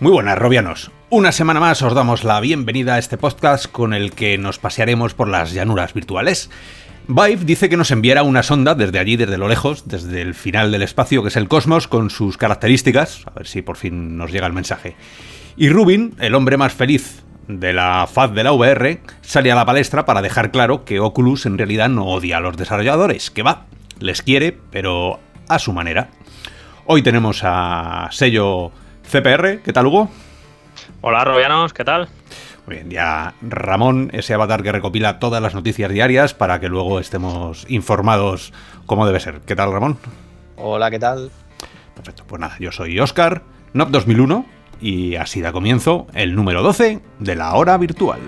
Muy buenas, Robianos. Una semana más os damos la bienvenida a este podcast con el que nos pasearemos por las llanuras virtuales. Vive dice que nos enviará una sonda desde allí, desde lo lejos, desde el final del espacio que es el cosmos, con sus características, a ver si por fin nos llega el mensaje. Y Rubin, el hombre más feliz de la faz de la VR, sale a la palestra para dejar claro que Oculus en realidad no odia a los desarrolladores, que va, les quiere, pero a su manera. Hoy tenemos a sello CPR, ¿qué tal Hugo? Hola Robianos, ¿qué tal? Muy bien, ya Ramón, ese avatar que recopila todas las noticias diarias para que luego estemos informados como debe ser. ¿Qué tal Ramón? Hola, ¿qué tal? Perfecto, pues nada, yo soy Oscar, NOP 2001, y así da comienzo el número 12 de la hora virtual.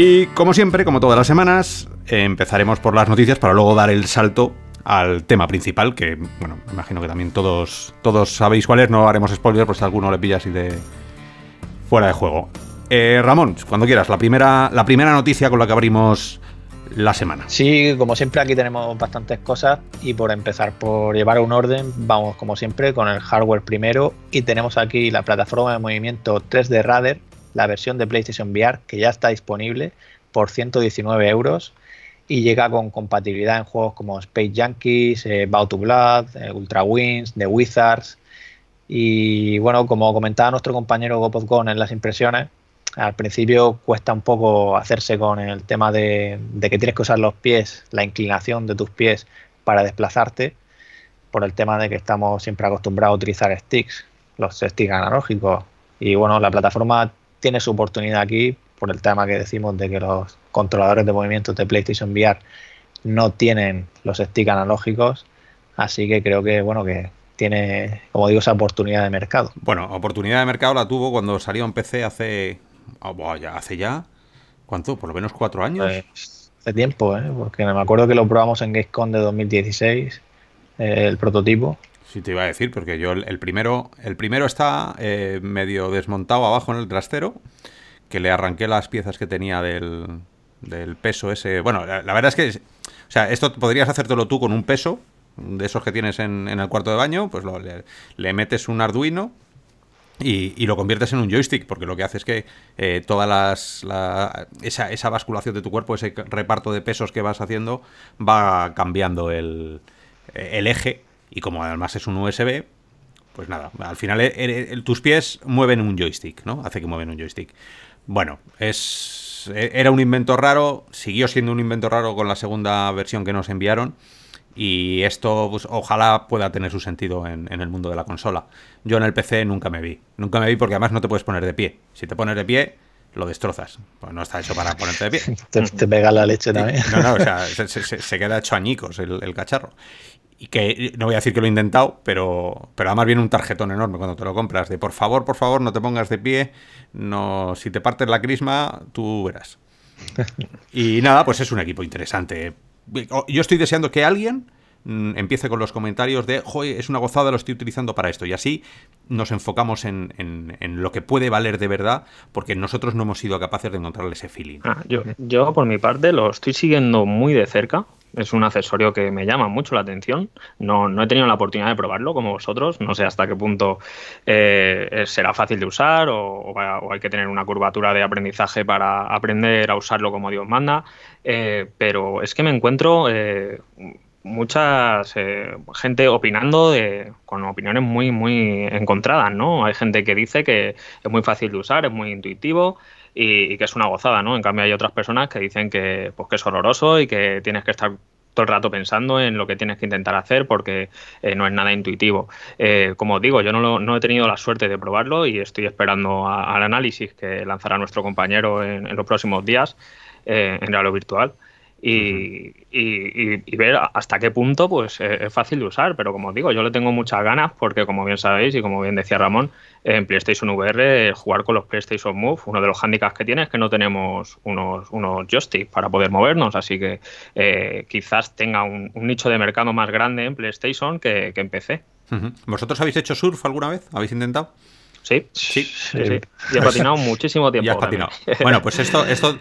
Y como siempre, como todas las semanas, empezaremos por las noticias para luego dar el salto al tema principal, que, bueno, me imagino que también todos, todos sabéis cuál es, no haremos spoiler por si alguno le pilla así de fuera de juego. Eh, Ramón, cuando quieras, la primera, la primera noticia con la que abrimos la semana. Sí, como siempre aquí tenemos bastantes cosas y por empezar por llevar un orden, vamos como siempre con el hardware primero y tenemos aquí la plataforma de movimiento 3D Radar, la versión de PlayStation VR que ya está disponible por 119 euros y llega con compatibilidad en juegos como Space Junkies, eh, Bow to Blood, eh, Ultra Wings, The Wizards. Y bueno, como comentaba nuestro compañero Gopozgon en las impresiones, al principio cuesta un poco hacerse con el tema de, que tienes que usar los pies, la inclinación de tus pies para desplazarte, por el tema de que estamos siempre acostumbrados a utilizar sticks, los sticks analógicos. Y bueno, la plataforma tiene su oportunidad aquí por el tema que decimos de que los controladores de movimientos de PlayStation VR no tienen los sticks analógicos, así que creo que bueno que tiene, como digo, esa oportunidad de mercado. Bueno, oportunidad de mercado la tuvo cuando salió en PC hace, oh, ya, hace ya, ¿cuánto? Por lo menos cuatro años. Pues, hace tiempo, ¿eh? porque me acuerdo que lo probamos en Gamescom de 2016, eh, el prototipo. Sí, te iba a decir, porque yo el, primero, el primero está eh, medio desmontado abajo en el trastero que le arranqué las piezas que tenía del, del peso ese. Bueno, la, verdad es que, o sea, esto podrías hacértelo tú con un peso de esos que tienes en, en el cuarto de baño, pues lo, le, metes un Arduino y, y, lo conviertes en un joystick, porque lo que hace es que eh, todas las la, esa, esa, basculación de tu cuerpo, ese reparto de pesos que vas haciendo, va cambiando el, el eje y como además es un USB, pues nada, al final eh, eh, tus pies mueven un joystick, ¿no? Hace que mueven un joystick. Bueno, es era un invento raro, siguió siendo un invento raro con la segunda versión que nos enviaron. Y esto, pues, ojalá pueda tener su sentido en, el mundo de la consola. Yo en el PC nunca me vi. Nunca me vi porque además no te puedes poner de pie. Si te pones de pie, lo destrozas. Pues no está hecho para ponerte de pie. te, pega la leche también. No, no, o sea, se, queda hecho añicos el, el, cacharro y que no voy a decir que lo he intentado, pero, pero además viene un tarjetón enorme cuando te lo compras, de por favor, por favor, no te pongas de pie, no, si te partes la crisma, tú verás. Y nada, pues es un equipo interesante. Yo estoy deseando que alguien mm, empiece con los comentarios de, joder, es una gozada, lo estoy utilizando para esto. Y así nos enfocamos en, en, lo que puede valer de verdad, porque nosotros no hemos sido capaces de encontrarle ese feeling. Ah, yo, yo, por mi parte, lo estoy siguiendo muy de cerca es un accesorio que me llama mucho la atención. No, no he tenido la oportunidad de probarlo como vosotros. No sé hasta qué punto eh, será fácil de usar o, hay que tener una curvatura de aprendizaje para aprender a usarlo como Dios manda. Eh, pero es que me encuentro eh, mucha gente opinando de, con opiniones muy, muy encontradas. ¿no? Hay gente que dice que es muy fácil de usar, es muy intuitivo y, que es una gozada, ¿no? En cambio hay otras personas que dicen que, pues, que es horroroso y que tienes que estar todo el rato pensando en lo que tienes que intentar hacer porque eh, no es nada intuitivo. Eh, como os digo, yo no, no, he tenido la suerte de probarlo y estoy esperando al análisis que lanzará nuestro compañero en, los próximos días eh, en realidad virtual y, ver hasta qué punto pues eh, es fácil de usar. Pero como digo, yo le tengo muchas ganas porque como bien sabéis y como bien decía Ramón, en PlayStation VR jugar con los PlayStation Move, uno de los handicaps que tiene es que no tenemos unos, unos joysticks para poder movernos, así que eh, quizás tenga un, nicho de mercado más grande en PlayStation que, en PC. ¿Vosotros habéis hecho surf alguna vez? ¿Habéis intentado? Sí, sí, sí. Y he patinado muchísimo tiempo. Y has patinado. Bueno, pues esto, esto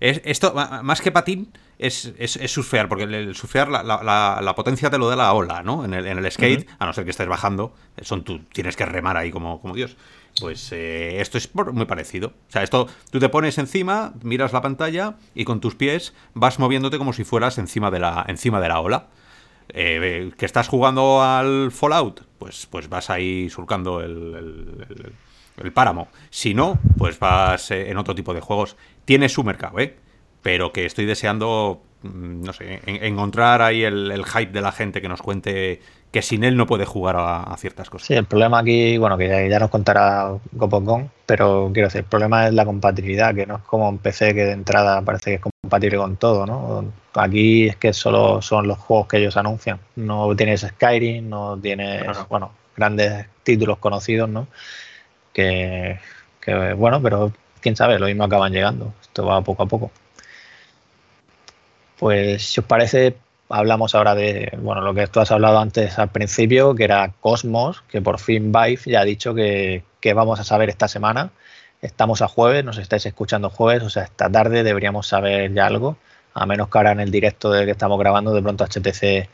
Es, esto, más que patín, es, es, surfear, porque el, surfear la, la, potencia te lo da la ola, ¿no? En el, en el skate, a no ser que estés bajando, son tú, tienes que remar ahí como, como Dios. Pues eh, esto es muy parecido. O sea, esto tú te pones encima, miras la pantalla y con tus pies vas moviéndote como si fueras encima de la, encima de la ola. Eh, que estás jugando al Fallout, pues, pues vas ahí surcando el, el, páramo. Si no, pues vas eh, en otro tipo de juegos. Tiene su mercado, ¿eh? Pero que estoy deseando, no sé, encontrar ahí el, hype de la gente que nos cuente que sin él no puede jugar a, ciertas cosas. Sí, el problema aquí, bueno, que ya, nos contará Gopongón, pero quiero decir, el problema es la compatibilidad, que no es como un PC que de entrada parece que es compatible con todo, ¿no? Aquí es que solo son los juegos que ellos anuncian. No tienes Skyrim, no tienes, bueno, grandes títulos conocidos, ¿no? Que, que, bueno, pero quién sabe, lo mismo acaban llegando. Esto va poco a poco. Pues si os parece, hablamos ahora de bueno lo que tú has hablado antes al principio, que era Cosmos, que por fin Vive ya ha dicho que, vamos a saber esta semana. Estamos a jueves, nos estáis escuchando jueves, o sea, esta tarde deberíamos saber ya algo, a menos que ahora en el directo de que estamos grabando, de pronto HTC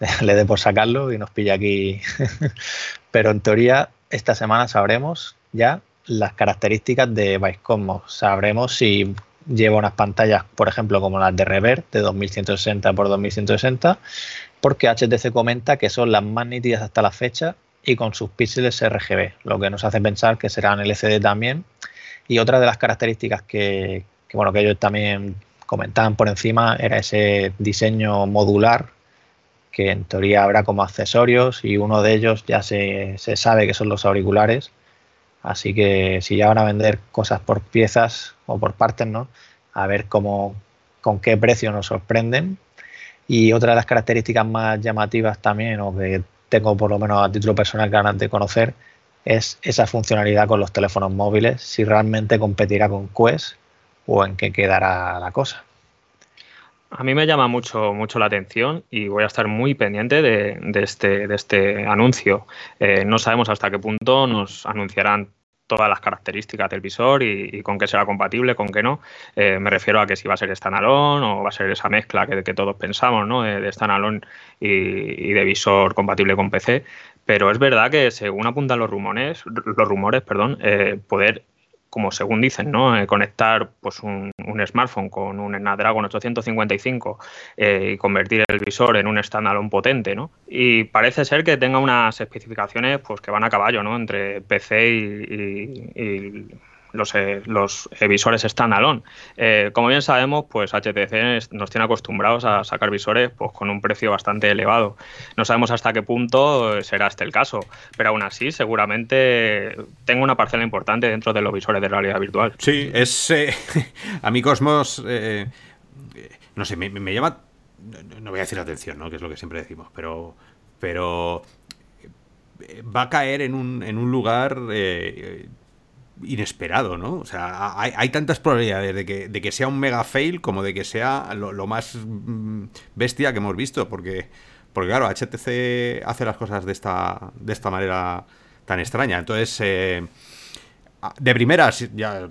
le dé por sacarlo y nos pilla aquí. Pero en teoría, esta semana sabremos ya las características de Vive Cosmos. Sabremos si lleva unas pantallas, por ejemplo, como las de Rever de 2160 por 2160, porque HTC comenta que son las más nítidas hasta la fecha y con sus píxeles RGB, lo que nos hace pensar que serán LCD también. Y otra de las características que, bueno, que ellos también comentaban por encima era ese diseño modular que en teoría habrá como accesorios y uno de ellos ya se, se sabe que son los auriculares Así que si ya van a vender cosas por piezas o por partes, ¿no? A ver cómo, con qué precio nos sorprenden. Y otra de las características más llamativas también, o que tengo por lo menos a título personal ganas de conocer, es esa funcionalidad con los teléfonos móviles, si realmente competirá con Quest o en qué quedará la cosa. A mí me llama mucho, mucho la atención y voy a estar muy pendiente de, este, de este anuncio. Eh, no sabemos hasta qué punto nos anunciarán todas las características del visor y, con qué será compatible, con qué no. Eh, me refiero a que si va a ser standalone o va a ser esa mezcla que, que todos pensamos, ¿no? De, standalone y, de visor compatible con PC. Pero es verdad que según apuntan los rumores, los rumores, perdón, eh, poder como según dicen, ¿no? Eh, conectar pues un, smartphone con un Snapdragon 855 eh, y convertir el visor en un standalone potente, ¿no? Y parece ser que tenga unas especificaciones pues que van a caballo, ¿no? Entre PC y los, eh, los visores standalone. Eh, como bien sabemos, pues HTC nos tiene acostumbrados a sacar visores pues, con un precio bastante elevado. No sabemos hasta qué punto será este el caso, pero aún así seguramente tengo una parcela importante dentro de los visores de realidad virtual. Sí, es... Eh, a mí Cosmos, no sé, me, llama... No voy a decir atención, ¿no? que es lo que siempre decimos, pero... pero va a caer en un, en un lugar inesperado, ¿no? O sea, hay, tantas probabilidades de que, de que, sea un mega fail como de que sea lo, más mm, bestia que hemos visto, porque, porque claro, HTC hace las cosas de esta, de esta manera tan extraña. Entonces, eh, de primeras, ya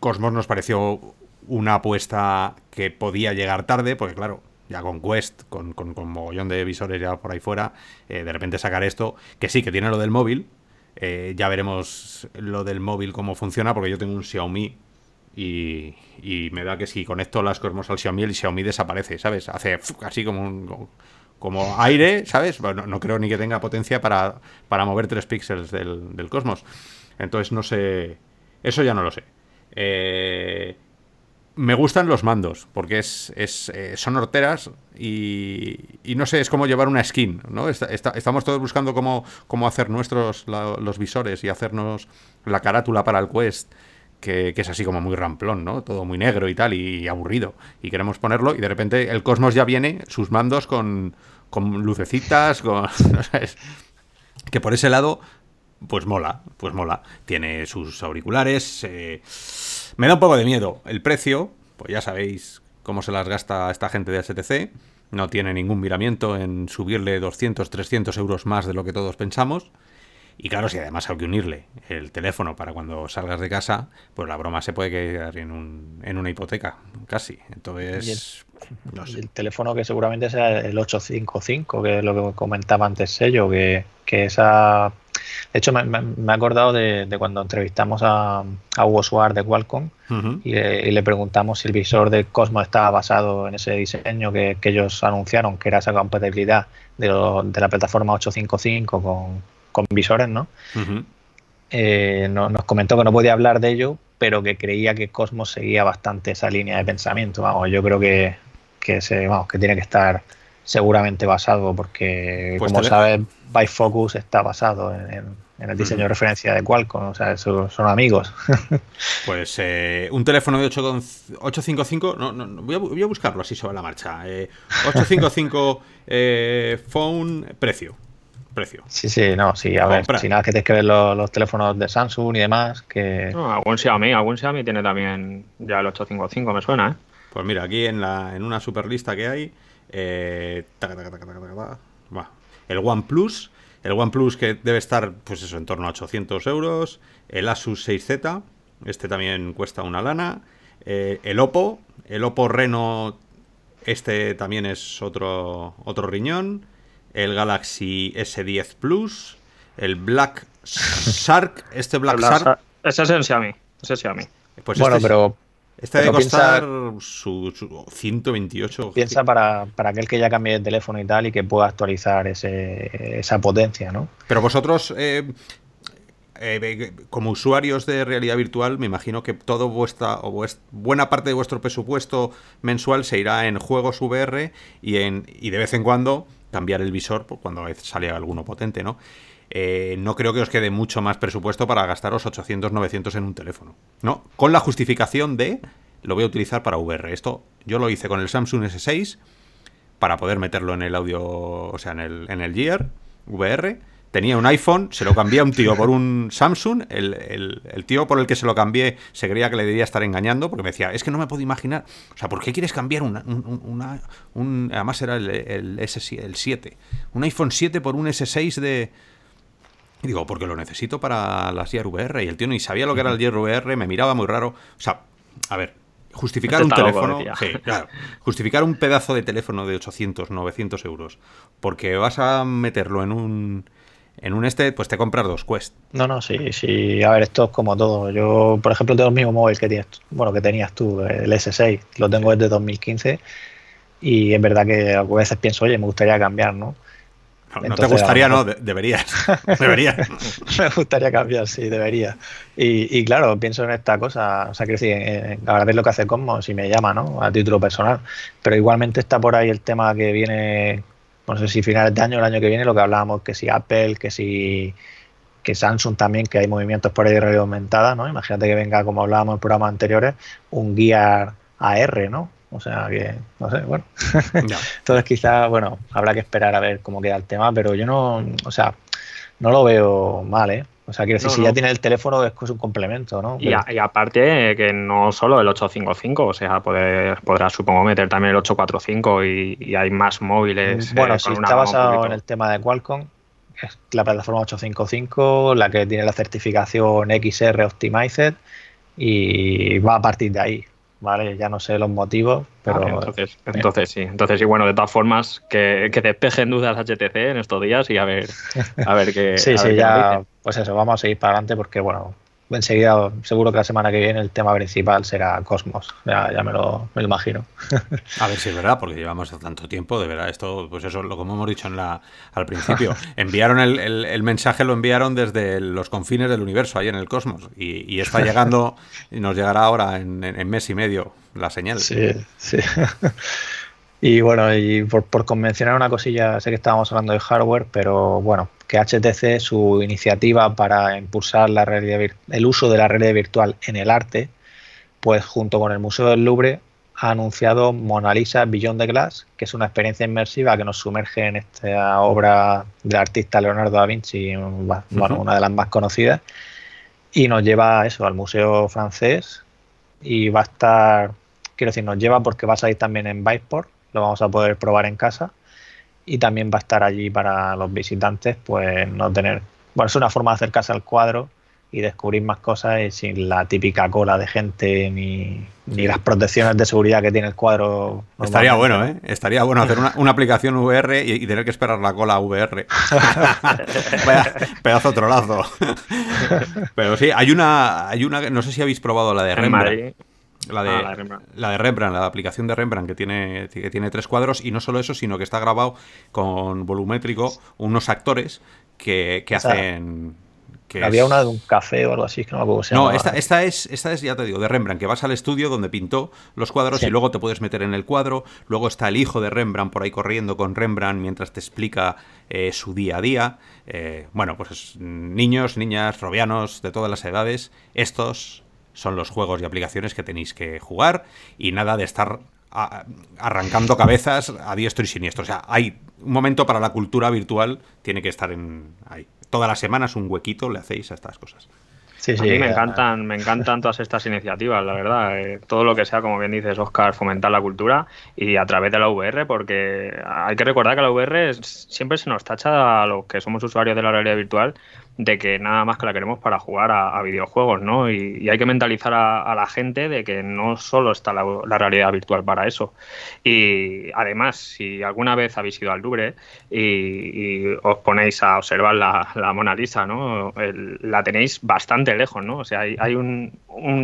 Cosmos nos pareció una apuesta que podía llegar tarde, porque claro, ya con Quest, con, con, con mogollón de visores ya por ahí fuera, eh, de repente sacar esto, que sí, que tiene lo del móvil, eh, ya veremos lo del móvil cómo funciona, porque yo tengo un Xiaomi y, me da que si conecto las Cosmos al Xiaomi, el Xiaomi desaparece, ¿sabes? Hace así como como aire, ¿sabes? Bueno, no, creo ni que tenga potencia para, para mover 3 píxeles del, del, Cosmos. Entonces no sé. Eso ya no lo sé. Eh, me gustan los mandos, porque es, es eh, son horteras y, y, no sé, es como llevar una skin, ¿no? estamos todos buscando cómo, cómo hacer nuestros los visores y hacernos la carátula para el Quest, que, es así como muy ramplón, ¿no? Todo muy negro y tal, y, aburrido. Y queremos ponerlo y de repente el Cosmos ya viene, sus mandos con, con lucecitas, con... que por ese lado, pues mola, pues mola. Tiene sus auriculares... Eh, me da un poco de miedo. El precio, pues ya sabéis cómo se las gasta esta gente de HTC. No tiene ningún miramiento en subirle 200, 300 euros más de lo que todos pensamos. Y claro, si además hay que unirle el teléfono para cuando salgas de casa, pues la broma se puede quedar en, un, en una hipoteca, casi. Entonces, no sé. el teléfono que seguramente sea el 855, que es lo que comentaba antes Sello, que, que esa... De hecho, me, me, he acordado de, de, cuando entrevistamos a, a Hugo Suárez de Qualcomm uh -huh. y, le, y, le, preguntamos si el visor de Cosmo estaba basado en ese diseño que, que ellos anunciaron, que era esa compatibilidad de, lo, de la plataforma 855 con, con visores, ¿no? Uh -huh. eh, no, Nos comentó que no podía hablar de ello, pero que creía que Cosmos seguía bastante esa línea de pensamiento. Vamos, yo creo que, que, se, vamos, que tiene que estar seguramente basado, porque pues como sabes, Bifocus está basado en, en, en el diseño uh -huh. de referencia de Qualcomm, o sea, eso, son amigos. pues eh, un teléfono de 8, 855, no, no, voy, a, voy, a, buscarlo así sobre la marcha. Eh, 855 eh, phone, precio precio. Sí, sí, no, sí, a Compra. ver, si nada que tienes que ver los, los, teléfonos de Samsung y demás, que... No, algún Xiaomi, algún Xiaomi tiene también ya el 855, me suena, ¿eh? Pues mira, aquí en, la, en una super lista que hay, eh, el OnePlus, el OnePlus que debe estar, pues eso, en torno a 800 euros, el Asus 6Z, este también cuesta una lana, eh, el Oppo, el Oppo Reno, este también es otro, otro riñón, el Galaxy S10 Plus, el Black Shark, este Black Shark. Ese es el Xiaomi, ese es Xiaomi. Pues bueno, este, pero. Este debe costar su, su, 128. Piensa para, para, aquel que ya cambie de teléfono y tal y que pueda actualizar ese, esa potencia, ¿no? Pero vosotros. Eh, eh, como usuarios de realidad virtual, me imagino que todo vuestra o vuestra, buena parte de vuestro presupuesto mensual se irá en juegos VR y, en, y de vez en cuando cambiar el visor cuando sale alguno potente, ¿no? Eh, no creo que os quede mucho más presupuesto para gastaros 800, 900 en un teléfono, ¿no? Con la justificación de lo voy a utilizar para VR. Esto yo lo hice con el Samsung S6 para poder meterlo en el audio, o sea, en el, en el Gear VR. Tenía un iPhone, se lo cambié a un tío por un Samsung. El, el, tío por el que se lo cambié se creía que le debía estar engañando porque me decía, es que no me puedo imaginar. O sea, ¿por qué quieres cambiar una, un, una, un, además era el, el, S, el 7, un iPhone 7 por un S6 de, y digo, porque lo necesito para las Gear VR. Y el tío ni sabía lo que era el Gear VR, me miraba muy raro. O sea, a ver, justificar un teléfono. Loco, sí, claro, justificar un pedazo de teléfono de 800, 900 euros. Porque vas a meterlo en un. En un este, pues te compras dos Quest. No, no, sí, sí. A ver, esto es como todo. Yo, por ejemplo, tengo el mismo móvil que tienes, bueno, que tenías tú, el S6. Lo tengo desde 2015. Y es verdad que a veces pienso, oye, me gustaría cambiar, ¿no? No, Entonces, no te gustaría, no, de deberías. deberías. Me gustaría cambiar, sí, debería. Y, y, claro, pienso en esta cosa, o sea, que decir, en, a ver lo que hace Cosmos, si me llama, ¿no? A título personal. Pero igualmente está por ahí el tema que viene, no sé si finales de año o el año que viene, lo que hablábamos, que si Apple, que si que Samsung también, que hay movimientos por ahí de realidad aumentada, ¿no? Imagínate que venga, como hablábamos en programas anteriores, un Gear AR, ¿no? O sea que, no sé, bueno. No. Entonces quizás, bueno, habrá que esperar a ver cómo queda el tema, pero yo no, o sea, no lo veo mal, ¿eh? O sea, quiero decir, no, si no. ya tiene el teléfono es un complemento, ¿no? Y, a, y, aparte que no solo el 855, o sea, poder, podrá supongo meter también el 845 y, y hay más móviles. Bueno, eh, si está basado en el tema de Qualcomm, es la plataforma 855, la que tiene la certificación XR Optimized y va a partir de ahí. ¿Vale? Ya no sé los motivos, pero... Entonces, entonces sí, entonces sí, bueno, de todas formas, que, que despejen dudas HTC en estos días y a ver, a ver qué... sí, sí, ya, pues eso, vamos a seguir para adelante porque, bueno, enseguida, seguro que la semana que viene el tema principal será Cosmos, ya, ya me, lo, me, lo, imagino. A ver si es verdad, porque llevamos tanto tiempo, de verdad, esto, pues eso, lo como hemos dicho en la, al principio, enviaron el, el, el, mensaje, lo enviaron desde los confines del universo, ahí en el Cosmos, y, y está llegando, y nos llegará ahora en, en, en, mes y medio la señal. Sí, sí. Y bueno, y por, por, convencionar una cosilla, sé que estábamos hablando de hardware, pero bueno, que HTC, su iniciativa para impulsar la realidad, el uso de la realidad virtual en el arte, pues junto con el Museo del Louvre ha anunciado Mona Lisa Beyond the Glass, que es una experiencia inmersiva que nos sumerge en esta obra del artista Leonardo da Vinci, bueno, uh -huh. una de las más conocidas, y nos lleva a eso, al Museo francés, y va a estar, quiero decir, nos lleva porque va a salir también en Viveport, lo vamos a poder probar en casa y también va a estar allí para los visitantes pues no tener bueno, es una forma de acercarse al cuadro y descubrir más cosas y sin la típica cola de gente ni, las protecciones de seguridad que tiene el cuadro. Estaría bueno, ¿eh? Estaría bueno hacer una, aplicación VR y, tener que esperar la cola VR. pedazo trolazo. Pero sí, hay una, hay una, no sé si habéis probado la de Rembrandt. La de, ah, la, de, Rembrandt. la aplicación de Rembrandt, que tiene, que tiene tres cuadros, y no solo eso, sino que está grabado con volumétrico unos actores que, hacen había una de un café o algo así, que no me acuerdo se No, esta, esta, es, esta es, ya te digo, de Rembrandt, que vas al estudio donde pintó los cuadros y luego te puedes meter en el cuadro. Luego está el hijo de Rembrandt por ahí corriendo con Rembrandt mientras te explica eh, su día a día. Eh, bueno, pues niños, niñas, robianos, de todas las edades. Estos son los juegos y aplicaciones que tenéis que jugar y nada de estar arrancando cabezas a diestro y siniestro. O sea, hay un momento para la cultura virtual, tiene que estar en ahí todas las semanas un huequito le hacéis a estas cosas. Sí, sí, a mí me encantan, me encantan todas estas iniciativas, la verdad. Eh, todo lo que sea, como bien dices, Oscar, fomentar la cultura y a través de la VR, porque hay que recordar que la VR siempre se nos tacha a los que somos usuarios de la realidad virtual de que nada más que la queremos para jugar a, videojuegos, ¿no? Y, hay que mentalizar a, la gente de que no solo está la, realidad virtual para eso. Y además, si alguna vez habéis ido al Louvre y, os ponéis a observar la, Mona Lisa, ¿no? la tenéis bastante lejos, ¿no? O sea, hay, un,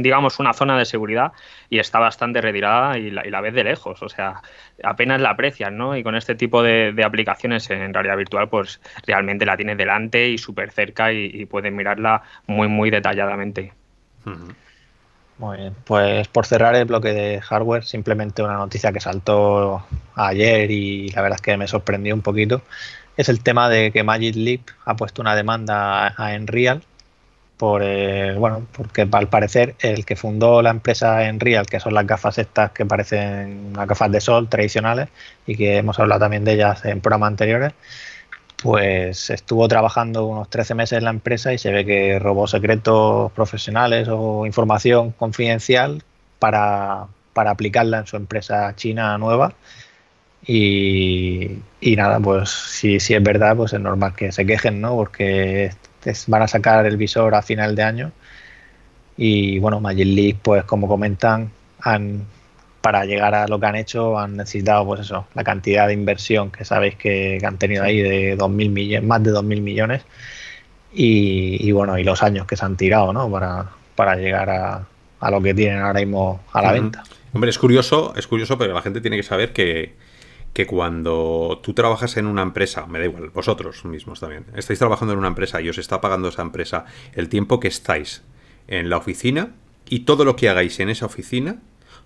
digamos, una zona de seguridad y está bastante retirada y la, ves de lejos, o sea, apenas la aprecias, ¿no? Y con este tipo de, de aplicaciones en realidad virtual, pues realmente la tienes delante y súper cerca y, pueden mirarla muy, muy detalladamente. Muy bien, pues por cerrar el bloque de hardware, simplemente una noticia que saltó ayer y la verdad es que me sorprendió un poquito, es el tema de que Magic Leap ha puesto una demanda a Enreal por, bueno, porque al parecer el que fundó la empresa Enreal, que son las gafas estas que parecen las gafas de sol tradicionales y que hemos hablado también de ellas en programas anteriores, pues estuvo trabajando unos 13 meses en la empresa y se ve que robó secretos profesionales o información confidencial para, aplicarla en su empresa china nueva. Y, nada, pues si, si, es verdad, pues es normal que se quejen, ¿no? Porque van a sacar el visor a final de año. Y bueno, Magic League, pues como comentan, han para llegar a lo que han hecho han necesitado, pues eso, la cantidad de inversión que sabéis que, han tenido ahí de 2.000 millones, más de 2.000 millones y, bueno, y los años que se han tirado, ¿no? Para, para llegar a, a lo que tienen ahora mismo a la venta. Hombre, es curioso, es curioso, pero la gente tiene que saber que, que cuando tú trabajas en una empresa, me da igual, vosotros mismos también, estáis trabajando en una empresa y os está pagando esa empresa el tiempo que estáis en la oficina y todo lo que hagáis en esa oficina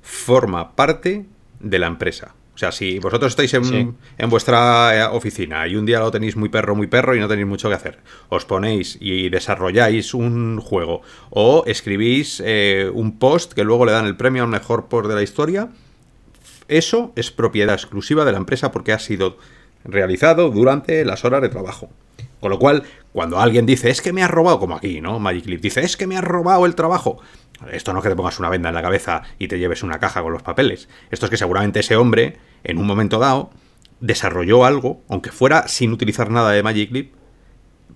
forma parte de la empresa. O sea, si vosotros estáis en, vuestra eh, oficina y un día lo tenéis muy perro, muy perro y no tenéis mucho que hacer, os ponéis y desarrolláis un juego o escribís eh, un post que luego le dan el premio al mejor post de la historia, eso es propiedad exclusiva de la empresa porque ha sido realizado durante las horas de trabajo. Con lo cual, cuando alguien dice, es que me ha robado, como aquí, ¿no? Magic dice, es que me ha robado el trabajo. Esto no es que te pongas una venda en la cabeza y te lleves una caja con los papeles. Esto es que seguramente ese hombre, en un momento dado, desarrolló algo, aunque fuera sin utilizar nada de Magic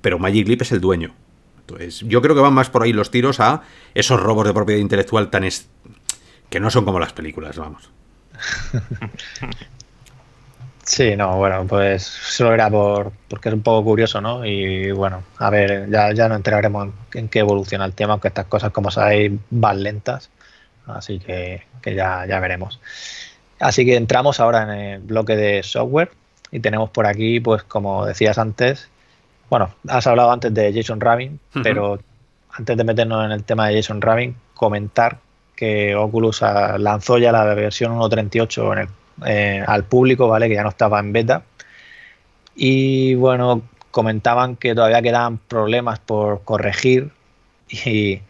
pero Magic es el dueño. Entonces, yo creo que van más por ahí los tiros a esos robos de propiedad intelectual tan que no son como las películas, vamos. Sí, no, bueno, pues solo era por, porque es un poco curioso, ¿no? Y bueno, a ver, ya, ya nos enteraremos en, qué evoluciona el tema, aunque estas cosas, como sabéis, van lentas, así que, ya, ya veremos. Así que entramos ahora en el bloque de software y tenemos por aquí, pues como decías antes, bueno, has hablado antes de Jason Rabin, pero antes de meternos en el tema de Jason Rabin, comentar que Oculus lanzó ya la versión 1.38 en el eh, al público, ¿vale? Que ya no estaba en beta. Y bueno, comentaban que todavía quedaban problemas por corregir y,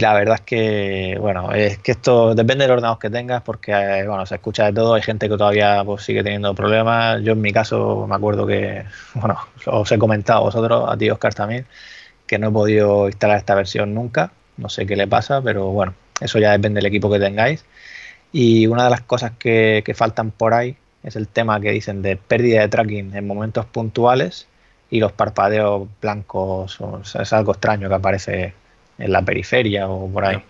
la verdad es que, bueno, es que esto depende del ordenador que tengas porque, eh, bueno, se escucha de todo. Hay gente que todavía pues, sigue teniendo problemas. Yo en mi caso me acuerdo que, bueno, os he comentado a vosotros, a ti Oscar también, que no he podido instalar esta versión nunca. No sé qué le pasa, pero bueno, eso ya depende del equipo que tengáis. Y una de las cosas que, faltan por ahí es el tema que dicen de pérdida de tracking en momentos puntuales y los parpadeos blancos es algo extraño que aparece en la periferia o por ahí.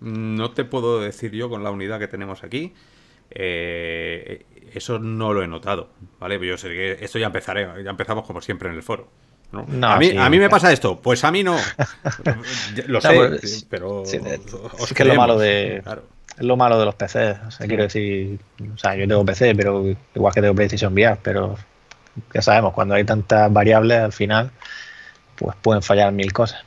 No te puedo decir yo con la unidad que tenemos aquí. Eh, eso no lo he notado, ¿vale? Yo sé que esto ya empezaré, ya empezamos como siempre en el foro. a, mí, a mí me pasa esto, pues a mí no. lo sé, pues, pero es que es lo malo de es lo malo de los PCs. O sea, quiero decir, o sea, yo tengo PC, pero igual que tengo PlayStation VR, pero ya sabemos, cuando hay tantas variables al final, pues pueden fallar mil cosas.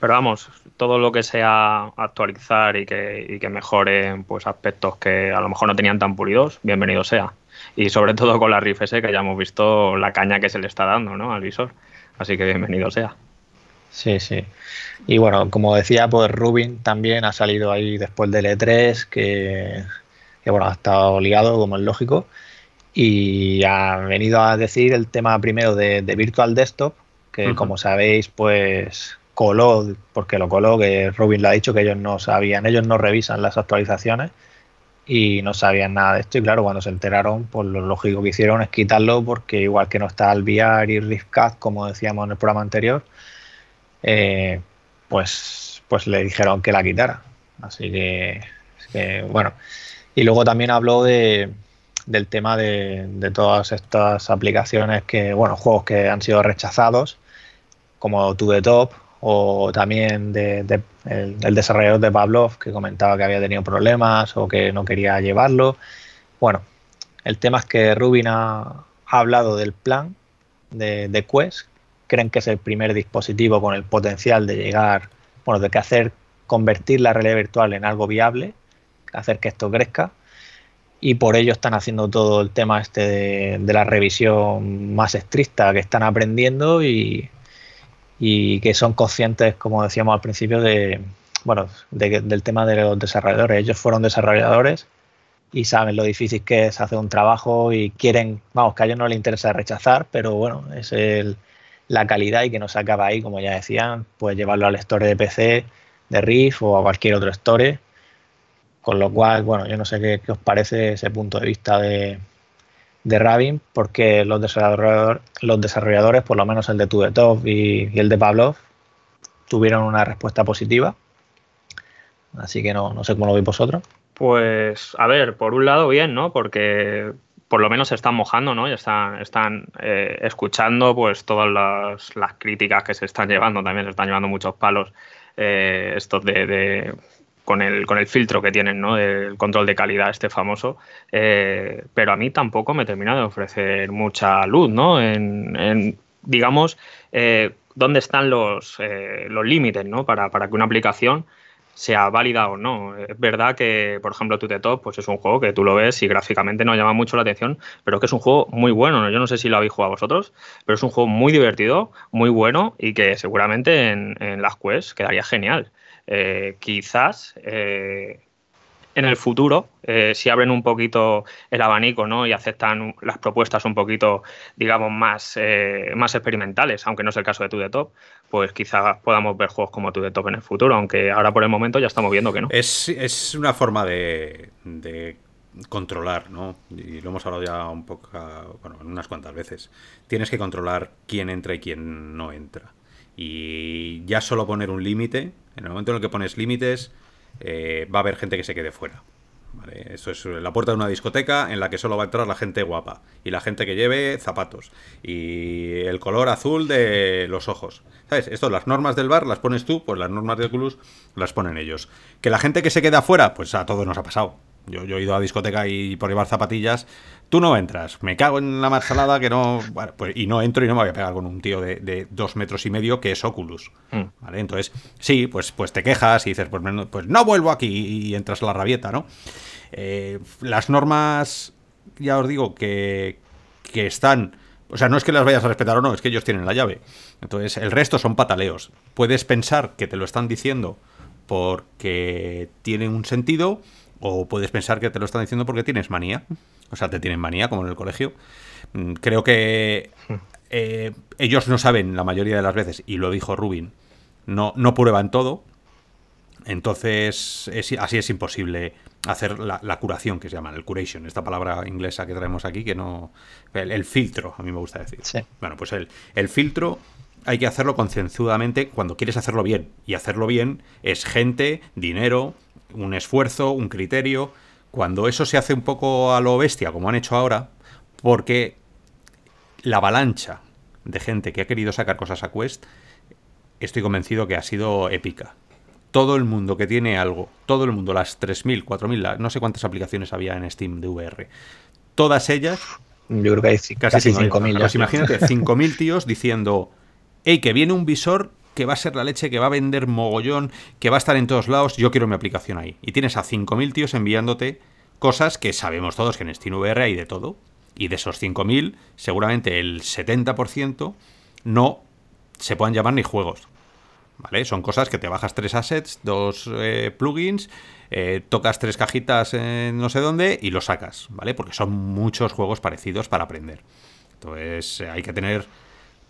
Pero vamos, todo lo que sea actualizar y que, y que mejoren pues, aspectos que a lo mejor no tenían tan pulidos, bienvenido sea. Y sobre todo con la Rift S, que ya hemos visto la caña que se le está dando ¿no? al visor. Así que bienvenido sea. Sí, sí. Y bueno, como decía, pues Rubin también ha salido ahí después del E3, que, bueno, ha estado ligado, como es lógico, y ha venido a decir el tema primero de, Virtual Desktop, que como sabéis, pues coló, porque lo coló, que Rubin lo ha dicho, que ellos no sabían, ellos no revisan las actualizaciones y no sabían nada de esto. Y claro, cuando se enteraron, pues lo lógico que hicieron es quitarlo, porque igual que no está el VR y RiftCat, como decíamos en el programa anterior, eh, pues, pues le dijeron que la quitara. Así que, bueno. Y luego también habló de, del tema de, de, todas estas aplicaciones que, bueno, juegos que han sido rechazados, como To The Top, o también de, el, desarrollador de Pavlov que comentaba que había tenido problemas o que no quería llevarlo. Bueno, el tema es que Rubin ha, hablado del plan de, de, Quest. Creen que es el primer dispositivo con el potencial de llegar, bueno, de que hacer convertir la realidad virtual en algo viable, hacer que esto crezca. Y por ello están haciendo todo el tema este de, de la revisión más estricta que están aprendiendo y, y que son conscientes, como decíamos al principio, de, bueno, del tema de los desarrolladores. Ellos fueron desarrolladores y saben lo difícil que es hacer un trabajo y quieren, vamos, que a ellos no les interesa rechazar, pero bueno, es el, la calidad y que no se acaba ahí, como ya decían, pues llevarlo al store de PC, de Riff o a cualquier otro store. Con lo cual, bueno, yo no sé qué os parece ese punto de vista de, de Rabin porque los desarrolladores, los desarrolladores, por lo menos el de Tubetov y, y el de Pavlov, tuvieron una respuesta positiva. Así que no, no sé cómo lo veis vosotros. Pues, a ver, por un lado bien, ¿no? Porque por lo menos se están mojando, ¿no? Y están, están eh, escuchando pues todas las, las, críticas que se están llevando, también se están llevando muchos palos eh, estos de, con el, con el filtro que tienen, ¿no? El control de calidad este famoso, eh, pero a mí tampoco me termina de ofrecer mucha luz, ¿no? En, digamos, eh, dónde están los, los límites, ¿no? Para, para, que una aplicación sea válida o no. Es verdad que, por ejemplo, Top pues es un juego que tú lo ves y gráficamente no llama mucho la atención, pero que es un juego muy bueno. ¿no? Yo no sé si lo habéis jugado vosotros, pero es un juego muy divertido, muy bueno y que seguramente en, en las quests quedaría genial. Eh, quizás eh, en el futuro, eh, si abren un poquito el abanico ¿no? y aceptan las propuestas un poquito, digamos, más, más experimentales, aunque no es el caso de To The Top, pues quizás podamos ver juegos como To The Top en el futuro, aunque ahora por el momento ya estamos viendo que no. Es, es una forma de, de controlar, ¿no? Y lo hemos hablado ya un poco, bueno, unas cuantas veces. Tienes que controlar quién entra y quién no entra. Y ya solo poner un límite, en el momento en el que pones límites, eh, va a haber gente que se quede fuera. ¿vale? Eso es la puerta de una discoteca en la que solo va a entrar la gente guapa y la gente que lleve zapatos y el color azul de los ojos. ¿Sabes? Esto, las normas del bar las pones tú, pues las normas del Oculus las ponen ellos. Que la gente que se queda fuera, pues a todos nos ha pasado. Yo, yo, he ido a discoteca y por llevar zapatillas, tú no entras. Me cago en la marsalada que no. Bueno, pues, y no entro y no me voy a pegar con un tío de, dos metros y medio que es Oculus. Mm. ¿Vale? Entonces, sí, pues, pues te quejas y dices, pues, pues no vuelvo aquí y entras a la rabieta, ¿no? Eh, las normas, ya os digo, que, que están. O sea, no es que las vayas a respetar o no, es que ellos tienen la llave. Entonces, el resto son pataleos. Puedes pensar que te lo están diciendo porque tienen un sentido o puedes pensar que te lo están diciendo porque tienes manía. O sea, te tienen manía, como en el colegio. Mm, creo que eh, ellos no saben la mayoría de las veces, y lo dijo Rubin, no, no prueban todo. Entonces, así es imposible hacer la, curación que se llama, el curation, esta palabra inglesa que traemos aquí, que no. El, filtro, a mí me gusta decir. Bueno, pues el, el filtro hay que hacerlo concienzudamente cuando quieres hacerlo bien. Y hacerlo bien es gente, dinero, un esfuerzo, un criterio. Cuando eso se hace un poco a lo bestia, como han hecho ahora, porque la avalancha de gente que ha querido sacar cosas a Quest, estoy convencido que ha sido épica. Todo el mundo que tiene algo, todo el mundo, las 3.000, 4.000, no sé cuántas aplicaciones había en Steam de VR, todas ellas... Yo creo que hay casi, 5.000. Pues imagínate, 5.000 tíos diciendo, hey, que viene un visor que va a ser la leche, que va a vender mogollón, que va a estar en todos lados, yo quiero mi aplicación ahí. Y tienes a 5.000 tíos enviándote cosas que sabemos todos que en SteamVR hay de todo. Y de esos 5.000, seguramente el 70% no se puedan llamar ni juegos. ¿Vale? Son cosas que te bajas tres assets, dos eh, plugins, eh, tocas tres cajitas en no sé dónde y lo sacas, ¿vale? Porque son muchos juegos parecidos para aprender. Entonces hay que tener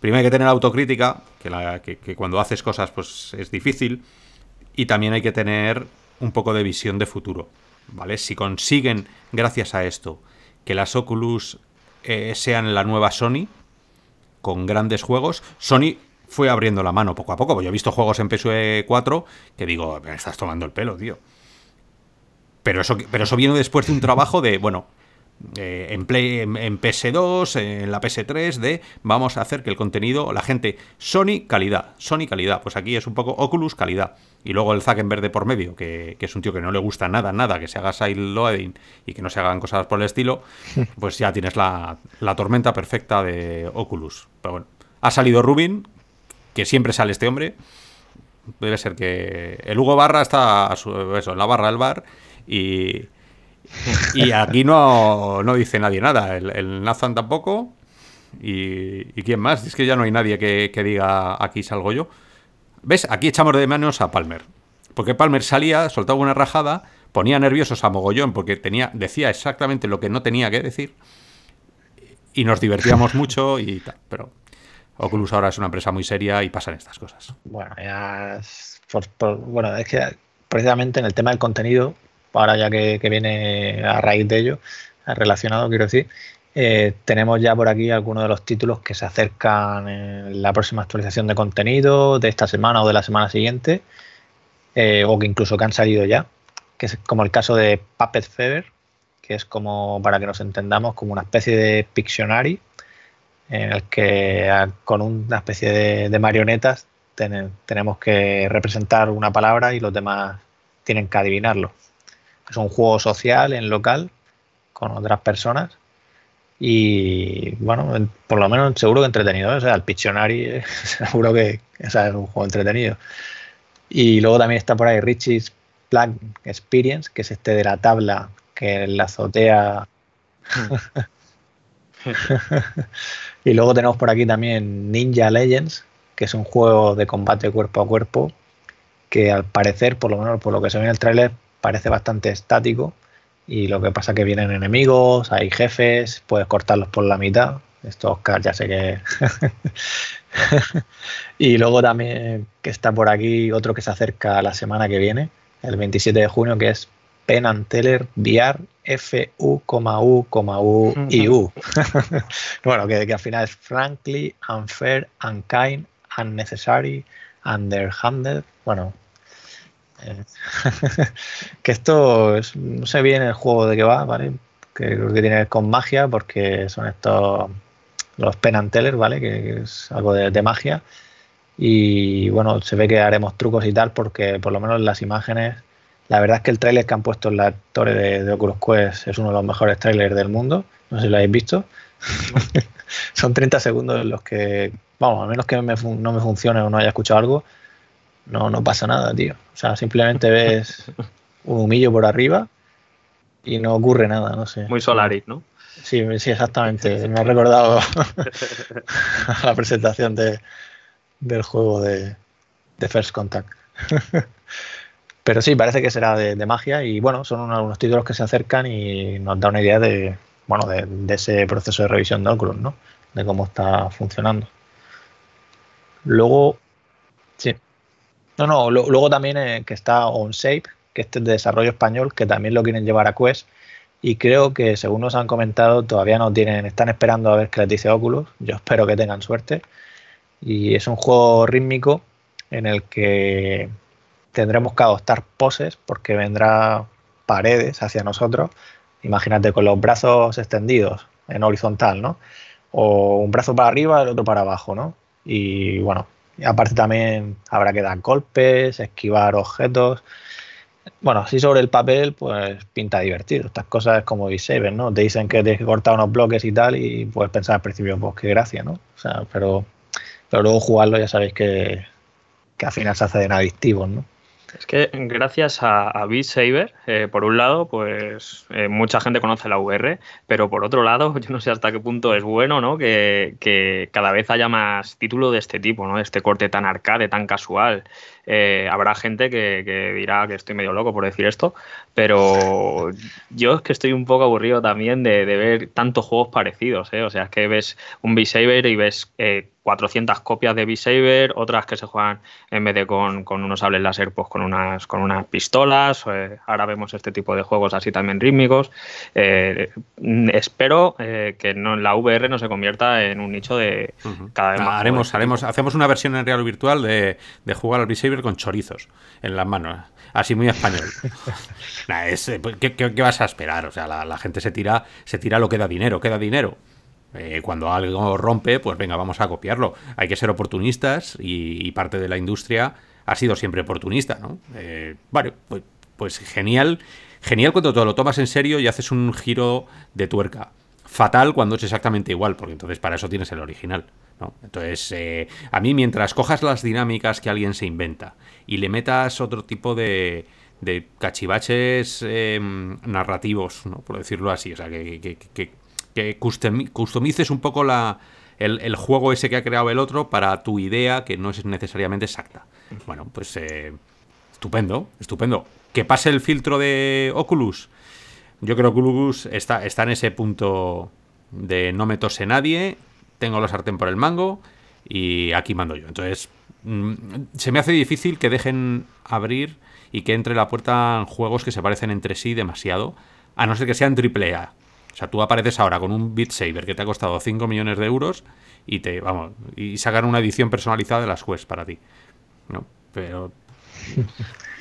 Primero hay que tener autocrítica, que, cuando haces cosas pues es difícil, y también hay que tener un poco de visión de futuro, ¿vale? Si consiguen, gracias a esto, que las Oculus eh, sean la nueva Sony, con grandes juegos, Sony fue abriendo la mano poco a poco. Yo he visto juegos en PSUE 4 que digo, me estás tomando el pelo, tío. Pero eso, pero eso viene después de un trabajo de, bueno, eh, en, Play, en, PS2, en la PS3, de vamos a hacer que el contenido, la gente, Sony calidad, Sony calidad, pues aquí es un poco Oculus calidad. Y luego el Zack verde por medio, que, es un tío que no le gusta nada, nada, que se haga side loading y que no se hagan cosas por el estilo, pues ya tienes la, tormenta perfecta de Oculus. Pero bueno, ha salido Rubin, que siempre sale este hombre. Debe ser que el Hugo Barra está eso, en la barra del bar y, y aquí no, no dice nadie nada. El, el Nathan tampoco. Y, quién más? Es que ya no hay nadie que, diga aquí salgo yo. ¿Ves? Aquí echamos de manos a Palmer. Porque Palmer salía, soltaba una rajada, ponía nerviosos a mogollón porque tenía, decía exactamente lo que no tenía que decir. Y nos divertíamos mucho y tal. Pero Oculus ahora es una empresa muy seria y pasan estas cosas. Bueno, ya. bueno, es que precisamente en el tema del contenido ahora ya que, viene a raíz de ello, relacionado, quiero decir, eh, tenemos ya por aquí algunos de los títulos que se acercan en la próxima actualización de contenido de esta semana o de la semana siguiente, eh, o que incluso que han salido ya, que es como el caso de Puppet Fever, que es como, para que nos entendamos, como una especie de Pictionary, en el que con una especie de, marionetas tenemos que representar una palabra y los demás tienen que adivinarlo. Es un juego social en local con otras personas y bueno, por lo menos seguro que entretenido. O sea, el Pictionary seguro que es un juego entretenido. Y luego también está por ahí Richie's Plug Experience, que es este de la tabla que en la azotea. y luego tenemos por aquí también Ninja Legends, que es un juego de combate cuerpo a cuerpo, que al parecer, por lo menos por lo que se ve en el tráiler, parece bastante estático y lo que pasa es que vienen enemigos, hay jefes, puedes cortarlos por la mitad. Esto Oscar ya sé que... y luego también que está por aquí otro que se acerca la semana que viene, el 27 de junio, que es Pen and Teller VR F U, U, U y U. bueno, que, que, al final es frankly, unfair, unkind, unnecessary, underhanded. Bueno, que esto no sé bien el juego de qué va, ¿vale? Que creo que tiene que ver con magia, porque son estos los penantelers, ¿vale? Que, es algo de, magia. Y bueno, se ve que haremos trucos y tal, porque por lo menos las imágenes. La verdad es que el tráiler que han puesto en la torre de, Oculus Quest es uno de los mejores trailers del mundo. No sé si lo habéis visto. son 30 segundos en los que, vamos, a menos que no me funcione o no haya escuchado algo, no, no pasa nada, tío. O sea, simplemente ves un humillo por arriba y no ocurre nada, no sé. Muy Solaris, ¿no? Sí, sí, exactamente. Me ha recordado la presentación de, del juego de, First Contact. Pero sí, parece que será de, magia y bueno, son unos, títulos que se acercan y nos da una idea de, bueno, de, de ese proceso de revisión de Oculus, ¿no? De cómo está funcionando. Luego, sí. No, no, luego también eh, que está OnShape, que este es de desarrollo español, que también lo quieren llevar a Quest. Y creo que, según nos han comentado, todavía no tienen, están esperando a ver qué les dice Oculus. Yo espero que tengan suerte. Y es un juego rítmico en el que tendremos que adoptar poses porque vendrá paredes hacia nosotros. Imagínate con los brazos extendidos en horizontal, ¿no? O un brazo para arriba, el otro para abajo, ¿no? Y bueno, aparte también habrá que dar golpes, esquivar objetos. Bueno, así sobre el papel, pues pinta divertido. Estas cosas como Beat ¿no? Te dicen que tienes que cortar unos bloques y tal, y puedes pensar al principio, pues qué gracia, ¿no? O sea, pero, pero luego jugarlo ya sabéis que, que al final se hacen adictivos, ¿no? Es que gracias a, a Beat eh, por un lado, pues eh, mucha gente conoce la VR, pero por otro lado, yo no sé hasta qué punto es bueno, ¿no? Que, que cada vez haya más título de este tipo, ¿no? Este corte tan arcade, tan casual. Eh, habrá gente que, dirá que estoy medio loco por decir esto, pero yo es que estoy un poco aburrido también de, ver tantos juegos parecidos. ¿eh? O sea, es que ves un B-Saber y ves 400 eh, copias de B-Saber, otras que se juegan en vez de con, unos sables láser, pues con unas, con unas pistolas. ahora vemos este tipo de juegos así también rítmicos. espero que no, la VR no se convierta en un nicho de cada vez más. haremos, haremos, hacemos una versión en real virtual de, de jugar al Con chorizos en las manos. Así muy español. Eh, pues, ¿qué, vas a esperar? O sea, la, gente se tira, se tira lo que da dinero, queda dinero. Eh, cuando algo rompe, pues venga, vamos a copiarlo. Hay que ser oportunistas y, parte de la industria ha sido siempre oportunista, ¿no? Eh, vale, pues, pues genial, genial cuando te lo tomas en serio y haces un giro de tuerca. Fatal cuando es exactamente igual, porque entonces para eso tienes el original. Entonces, eh, a mí mientras cojas las dinámicas que alguien se inventa y le metas otro tipo de, cachivaches em, narrativos, por decirlo así, o sea, que, customices un poco la, el, juego ese que ha creado el otro para tu idea que no es necesariamente exacta. Bueno, pues eh, estupendo, estupendo. Que pase el filtro de Oculus. Yo creo que Oculus está en ese punto de no me tose nadie tengo la sartén por el mango y aquí mando yo. Entonces, mm, se me hace difícil que dejen abrir y que entre la puerta juegos que se parecen entre sí demasiado, a no ser que sean triple. O sea, tú apareces ahora con un Beat Saber que te ha costado 5 millones de euros y te, vamos, y sacan una edición personalizada de las Quest para ti. ¿No? Pero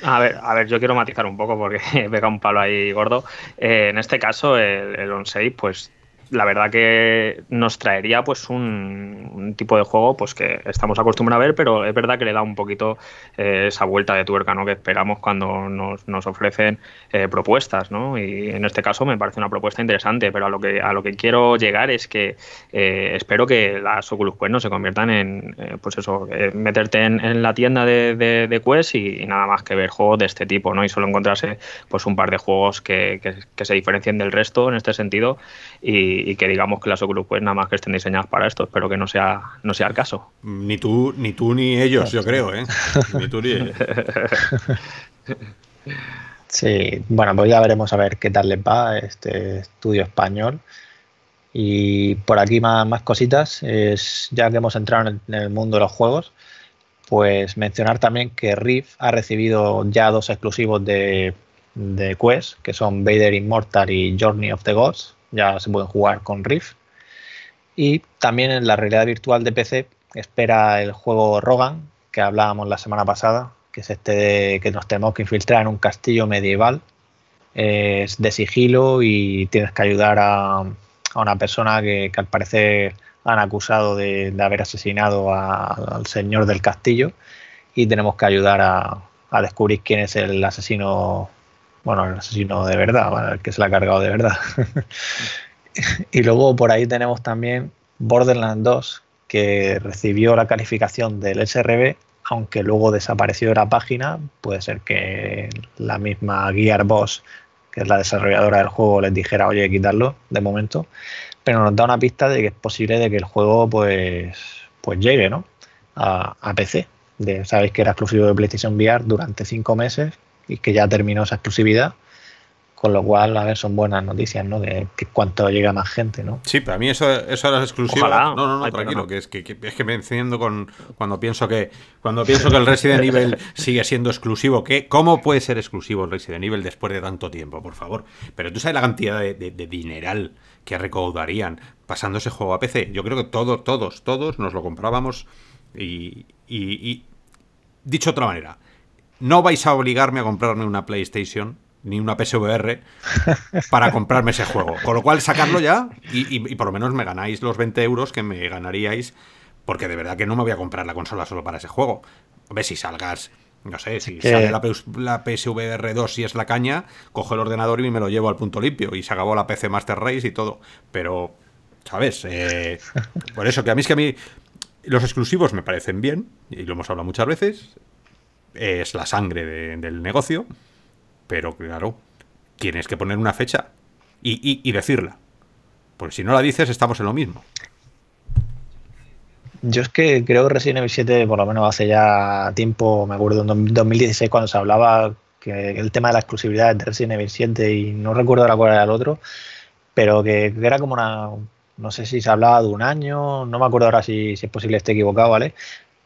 a ver, a ver, yo quiero matizar un poco porque pega un palo ahí gordo. Eh, en este caso, el, el on-save, pues la verdad que nos traería pues un, tipo de juego pues que estamos acostumbrados a ver, pero es verdad que le da un poquito eh, esa vuelta de tuerca ¿no? que esperamos cuando nos, nos ofrecen eh, propuestas, ¿no? Y en este caso me parece una propuesta interesante, pero a lo que a lo que quiero llegar es que eh, espero que las Oculus Quest no se conviertan en pues eso, meterte en, la tienda de, de, Quest y, nada más que ver juegos de este tipo, ¿no? Y solo encontrarse pues un par de juegos que, que se diferencien del resto en este sentido y, y, que digamos que las Oculus pues nada más que estén diseñadas para esto. Espero que no sea, no sea el caso. Ni tú, ni tú ni ellos, yo creo, ¿eh? Ni tú ni ellos. Sí, bueno, pues ya veremos a ver qué tal les va este estudio español. Y por aquí más, más cositas, es, ya que hemos entrado en el, mundo de los juegos, pues mencionar también que Rift ha recibido ya dos exclusivos de, de Quest, que son Vader Immortal y Journey of the Gods, ya se pueden jugar con Rift. Y también en la realidad virtual de PC espera el juego Rogan, que hablábamos la semana pasada, que es este que nos tenemos que infiltrar en un castillo medieval. Es de sigilo y tienes que ayudar a, una persona que, al parecer han acusado de, haber asesinado al señor del castillo y tenemos que ayudar a, a descubrir quién es el asesino bueno, el asesino de verdad, el que se la ha cargado de verdad. y luego por ahí tenemos también Borderlands 2, que recibió la calificación del SRB, aunque luego desapareció de la página. Puede ser que la misma Gearbox, que es la desarrolladora del juego, les dijera, oye, quitarlo de momento. Pero nos da una pista de que es posible de que el juego pues, pues llegue ¿no? a, PC. De, Sabéis que era exclusivo de PlayStation VR durante cinco meses y que ya terminó esa exclusividad Con lo cual, a ver, son buenas noticias, ¿no? De que cuanto llega más gente, ¿no? Sí, pero a mí eso, eso era exclusivo. no, no, no, tranquilo, que es que, es que me enciendo con cuando pienso que cuando pienso que el Resident Evil sigue siendo exclusivo. ¿qué? ¿Cómo puede ser exclusivo el Resident Evil después de tanto tiempo, por favor? Pero tú sabes la cantidad de, dineral que recaudarían pasando ese juego a PC. Yo creo que todos, todos, todos nos lo comprábamos y, y dicho de otra manera, no vais a obligarme a comprarme una PlayStation ni una PSVR para comprarme ese juego. Con lo cual, sacarlo ya y, por lo menos me ganáis los 20 euros que me ganaríais, porque de verdad que no me voy a comprar la consola solo para ese juego. Ver si salgas, no sé, si sale la, la, PSVR 2 si es la caña, cojo el ordenador y me lo llevo al punto limpio y se acabó la PC Master Race y todo. Pero, ¿sabes? Eh, por eso que a mí es que a mí los exclusivos me parecen bien, y lo hemos hablado muchas veces, es la sangre del negocio pero claro, tienes que poner una fecha y, decirla. Porque si no la dices, estamos en lo mismo. Yo es que creo que Resident Evil 7, por lo menos hace ya tiempo, me acuerdo en 2016 cuando se hablaba que el tema de la exclusividad de Resident Evil 7 y no recuerdo ahora cuál era el otro, pero que, era como una, no sé si se hablaba de un año, no me acuerdo ahora si, si es posible esté equivocado, ¿vale?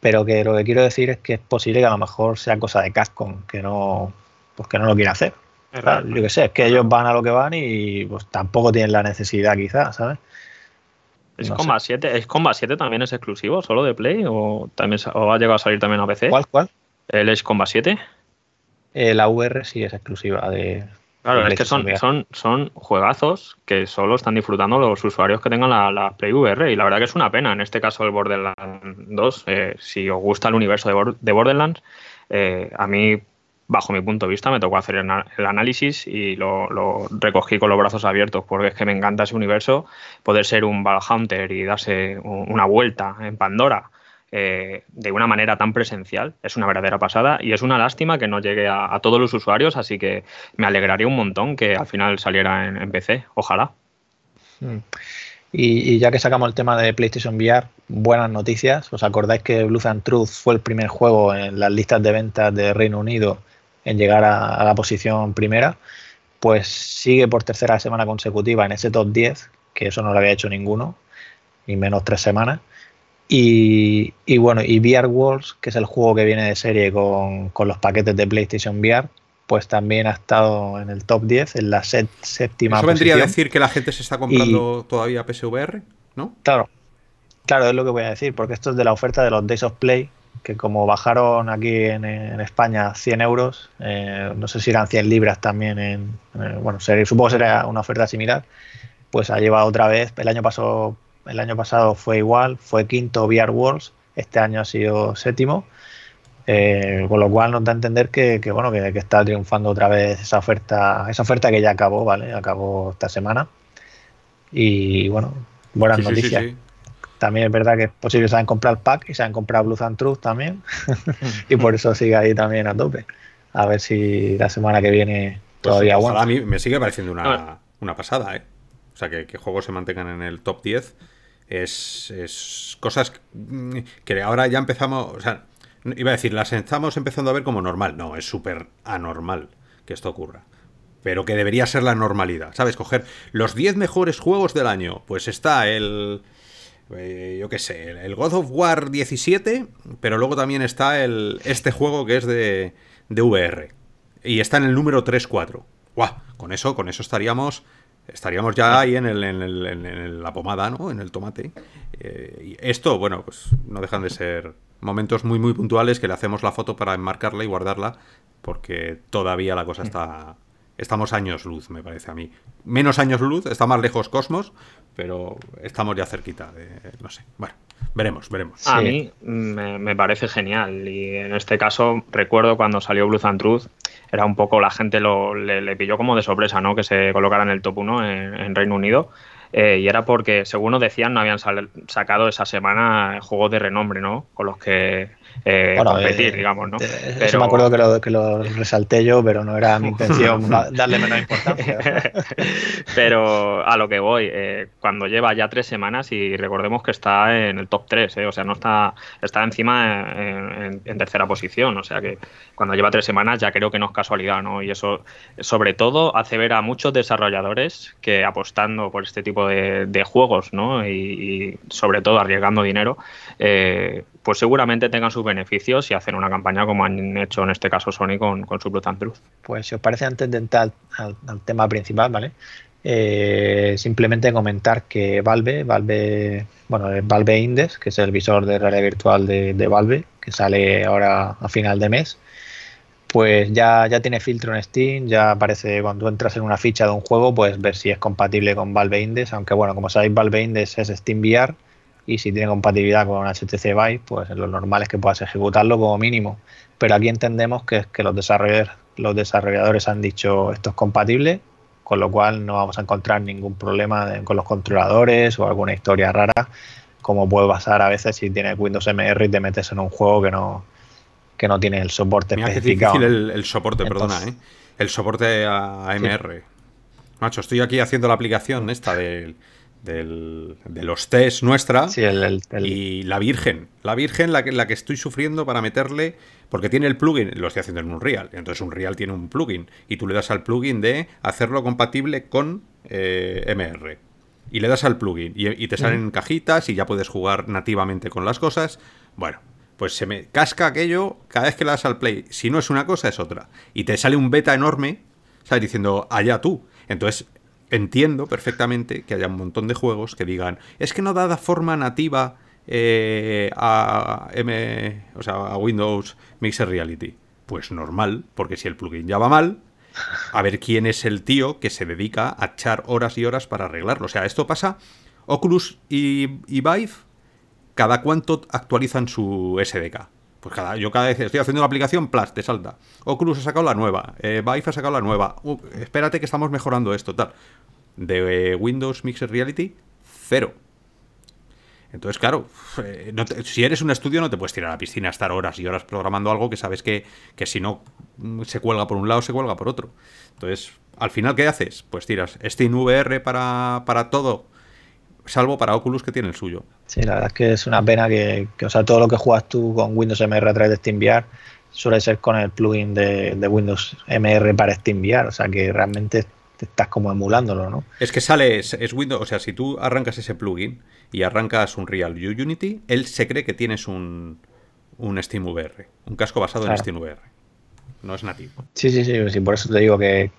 Pero que lo que quiero decir es que es posible que a lo mejor sea cosa de Capcom, que no, pues que no lo quiere hacer. yo qué sé, es que ellos van a lo que van y pues tampoco tienen la necesidad quizás, ¿sabes? ¿Es Combat 7? ¿Es Combat 7 también es exclusivo, solo de Play? ¿O, también, o ha llegado a salir también a PC? ¿Cuál, cuál? ¿El es Combat 7? Eh, la VR sí es exclusiva de. Claro, es que son, son, son juegazos que solo están disfrutando los usuarios que tengan la, Play VR. Y la verdad que es una pena. En este caso, el Borderlands 2, eh, si os gusta el universo de, Borderlands, eh, a mí bajo mi punto de vista, me tocó hacer el análisis y lo, recogí con los brazos abiertos, porque es que me encanta ese universo, poder ser un Hunter y darse una vuelta en Pandora eh, de una manera tan presencial, es una verdadera pasada y es una lástima que no llegue a, todos los usuarios, así que me alegraría un montón que al final saliera en, PC, ojalá. Hmm. Y, ya que sacamos el tema de PlayStation VR, buenas noticias. ¿Os acordáis que Blues and Truth fue el primer juego en las listas de ventas de Reino Unido en llegar a, la posición primera, pues sigue por tercera semana consecutiva en ese top 10, que eso no lo había hecho ninguno, ni menos tres semanas. Y, bueno, y VR Wars, que es el juego que viene de serie con, los paquetes de PlayStation VR, pues también ha estado en el top 10, en la séptima ¿Eso vendría a decir que la gente se está comprando todavía PSVR? ¿No? Claro, claro, es lo que voy a decir, porque esto es de la oferta de los Days of Play, que como bajaron aquí en, España 100 euros, eh, no sé si eran 100 libras también, en, bueno, supongo que sería una oferta similar, pues ha llevado otra vez, el año pasado, el año pasado fue igual, fue quinto VR Wars, este año ha sido séptimo, eh, con lo cual nos da a entender que, bueno, que, está triunfando otra vez esa oferta, esa oferta que ya acabó, ¿vale? Acabó esta semana. Y bueno, buenas noticias. También es verdad que es posible que se hayan comprado el pack y se hayan comprado Blue and Truth también. y por eso sigue ahí también a tope. A ver si la semana que viene pues todavía pues, A mí me sigue pareciendo una, pasada, ¿eh? O sea, que, juegos se mantengan en el top 10 es, cosas que ahora ya empezamos. O sea, iba a decir, las estamos empezando a ver como normal. No, es súper anormal que esto ocurra pero que debería ser la normalidad. ¿Sabes? Coger los 10 mejores juegos del año. Pues está el, eh, yo qué sé, el God of War 17, pero luego también está el, este juego que es de, de VR. Y está en el número 3-4. ¡Guau! Con eso, con eso estaríamos. Estaríamos ya ahí en, el, en, la pomada, ¿no? En el tomate. Eh, y esto, bueno, pues no dejan de ser momentos muy, muy puntuales que le hacemos la foto para enmarcarla y guardarla, porque todavía la cosa está, estamos años luz, me parece a mí. Menos años luz, está más lejos Cosmos, pero estamos ya cerquita de, no sé, bueno, veremos, veremos. A mí me, parece genial y en este caso recuerdo cuando salió Blue and Truth, era un poco, la gente lo, le, pilló como de sorpresa, ¿no? Que se colocara en el top 1 en, Reino Unido. Eh, y era porque, según nos decían, no habían sacado esa semana juegos de renombre, ¿no? Con los que eh, competir, eh, digamos, ¿no? pero... Eso me acuerdo que lo, que lo resalté yo, pero no era mi intención darle menos importancia. pero a lo que voy, cuando lleva ya tres semanas y recordemos que está en el top 3, o sea, no está, está encima en, tercera posición, o sea que cuando lleva tres semanas ya creo que no es casualidad, ¿no? Y eso, sobre todo, hace ver a muchos desarrolladores que apostando por este tipo de, juegos, ¿no? Y, sobre todo arriesgando dinero, pues seguramente tengan sus beneficios y hacen una campaña como han hecho en este caso Sony con, su and Truth. Pues si os parece, antes de entrar al, tema principal, ¿vale? Eh, simplemente comentar que Valve, Valve, bueno, Valve Index, que es el visor de realidad virtual de, Valve, que sale ahora a final de mes, pues ya, ya tiene filtro en Steam, ya aparece cuando entras en una ficha de un juego, pues ver si es compatible con Valve Index, aunque bueno, como sabéis, Valve Index es Steam VR y si tiene compatibilidad con HTC Vive, pues lo normal es que puedas ejecutarlo como mínimo. Pero aquí entendemos que, que los, desarrolladores, los desarrolladores han dicho esto es compatible, con lo cual no vamos a encontrar ningún problema con los controladores o alguna historia rara, como puede pasar a veces si tienes Windows MR y te metes en un juego que no, que no tiene el soporte Mira especificado. Es difícil el, soporte, perdona, ¿eh? El soporte a, MR. Macho, estoy aquí haciendo la aplicación esta del de los test nuestra y la Virgen. La Virgen, la que, la que estoy sufriendo para meterle, porque tiene el plugin, lo estoy haciendo en un Real, entonces un Real tiene un plugin y tú le das al plugin de hacerlo compatible con eh, MR. Y le das al plugin y, te salen cajitas y ya puedes jugar nativamente con las cosas. Bueno, pues se me casca aquello cada vez que le das al play. Si no es una cosa, es otra. Y te sale un beta enorme, ¿sabes? Diciendo, allá tú. Entonces, entiendo perfectamente que haya un montón de juegos que digan, es que no da forma nativa eh, a, M, o sea, a Windows Mixer Reality. Pues normal, porque si el plugin ya va mal, a ver quién es el tío que se dedica a echar horas y horas para arreglarlo. O sea, esto pasa, Oculus y, Vive, cada cuánto actualizan su SDK. Pues cada, yo cada vez estoy haciendo una aplicación, plus, te salta. Oculus ha sacado la nueva, eh, ha sacado la nueva. Uh, espérate que estamos mejorando esto, tal de Windows Mixed Reality, cero. Entonces, claro, eh, si eres un estudio no te puedes tirar a la piscina a estar horas y horas programando algo que sabes que, si no mm, se cuelga por un lado, se cuelga por otro. Entonces, al final, ¿qué haces? Pues tiras Steam VR para, para todo, salvo para Oculus que tiene el suyo. Sí, la verdad es que es una pena que, o sea, todo lo que juegas tú con Windows MR a través de SteamVR suele ser con el plugin de, de Windows MR para SteamVR, o sea que realmente estás como emulándolo, ¿no? Es que sale, es, Windows, o sea, si tú arrancas ese plugin y arrancas un Real Unity, él se cree que tienes un, un SteamVR, un casco basado en SteamVR. No es nativo. Sí, sí, sí, sí por eso te digo que,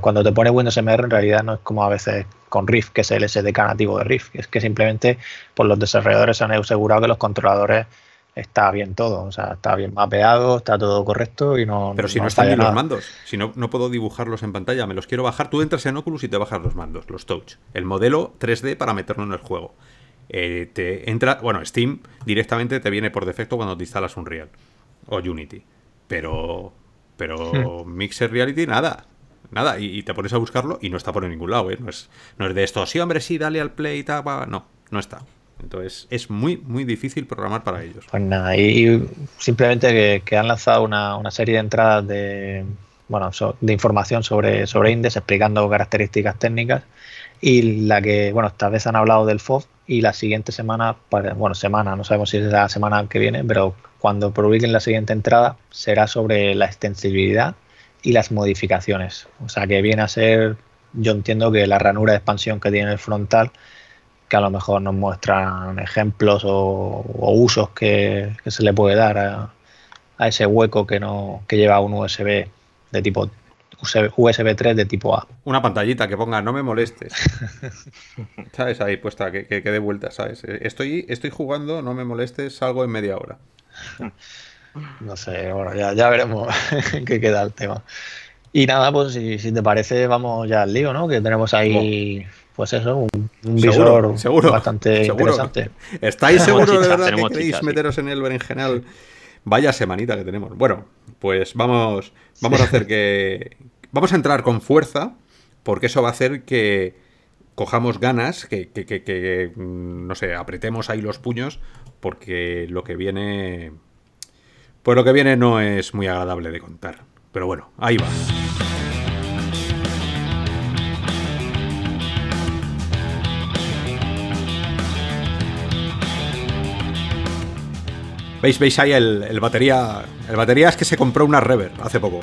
cuando te pone Windows MR en realidad no es como a veces con Rift, que es el SDK nativo de Rift, es que simplemente por los desarrolladores han asegurado que los controladores está bien todo, o sea, está bien mapeado, está todo correcto y no. Pero si no, están ni los mandos, si no, no puedo dibujarlos en pantalla, me los quiero bajar. Tú entras en Oculus y te bajas los mandos, los touch. El modelo 3D para meterlo en el juego. Eh, te entra, bueno, Steam directamente te viene por defecto cuando te instalas un Real o Unity. Pero, pero hmm. Mixer Reality nada, nada. Y, te pones a buscarlo y no está por ningún lado, ¿eh? No es, no es de esto, sí, hombre, sí, dale al play y tal, no, no está. Entonces es muy, muy difícil programar para ellos. Pues nada, y, simplemente que, han lanzado una, serie de entradas de, bueno, de información sobre, sobre Index explicando características técnicas y la que, bueno, esta vez han hablado del FOB y la siguiente semana, bueno, semana, no sabemos si es la semana que viene, pero cuando publiquen la siguiente entrada será sobre la extensibilidad y las modificaciones. O sea que viene a ser, yo entiendo que la ranura de expansión que tiene el frontal que a lo mejor nos muestran ejemplos o, usos que, se le puede dar a, ese hueco que, no, que lleva un USB de tipo USB 3 de tipo A. Una pantallita que ponga no me molestes. ¿Sabes? Ahí puesta, que, que, dé vuelta, ¿sabes? Estoy, estoy jugando, no me molestes, salgo en media hora. No sé, bueno, ya, ya veremos qué queda el tema. Y nada, pues si, te parece, vamos ya al lío, ¿no? Que tenemos ahí pues eso, un, visor seguro, bastante interesante. ¿Estáis seguros de verdad que queréis meteros en el berenjenal? Vaya semanita que tenemos. Bueno, pues vamos, vamos a hacer que. Vamos a entrar con fuerza, porque eso va a hacer que cojamos ganas, que, mm, no sé, apretemos ahí los puños, porque lo que viene... Pues lo que viene no es muy agradable de contar. Pero bueno, ahí va. ¿Veis, veis ahí el, batería? El batería es que se compró una Rever hace poco.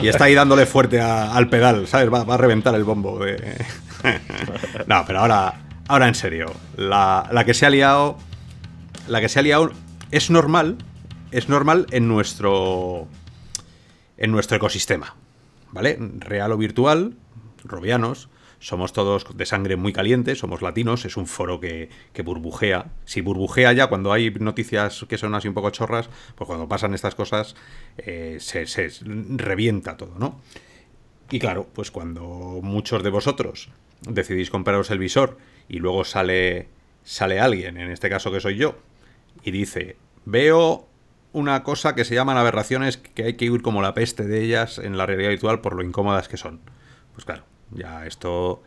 Y está ahí dándole fuerte al pedal, ¿sabes? Va, a reventar el bombo. no, pero ahora, ahora en serio. La, la, que se ha liado. La que se ha liado es normal. Es normal en nuestro. En nuestro ecosistema. ¿Vale? Real o virtual. Robianos somos todos de sangre muy caliente, somos latinos, es un foro que, burbujea. Si burbujea ya cuando hay noticias que son así un poco chorras, pues cuando pasan estas cosas eh, se, revienta todo, ¿no? Y claro, pues cuando muchos de vosotros decidís compraros el visor y luego sale, sale alguien, en este caso que soy yo, y dice, veo una cosa que se llaman aberraciones que hay que ir como la peste de ellas en la realidad virtual por lo incómodas que son. Pues claro, ya esto,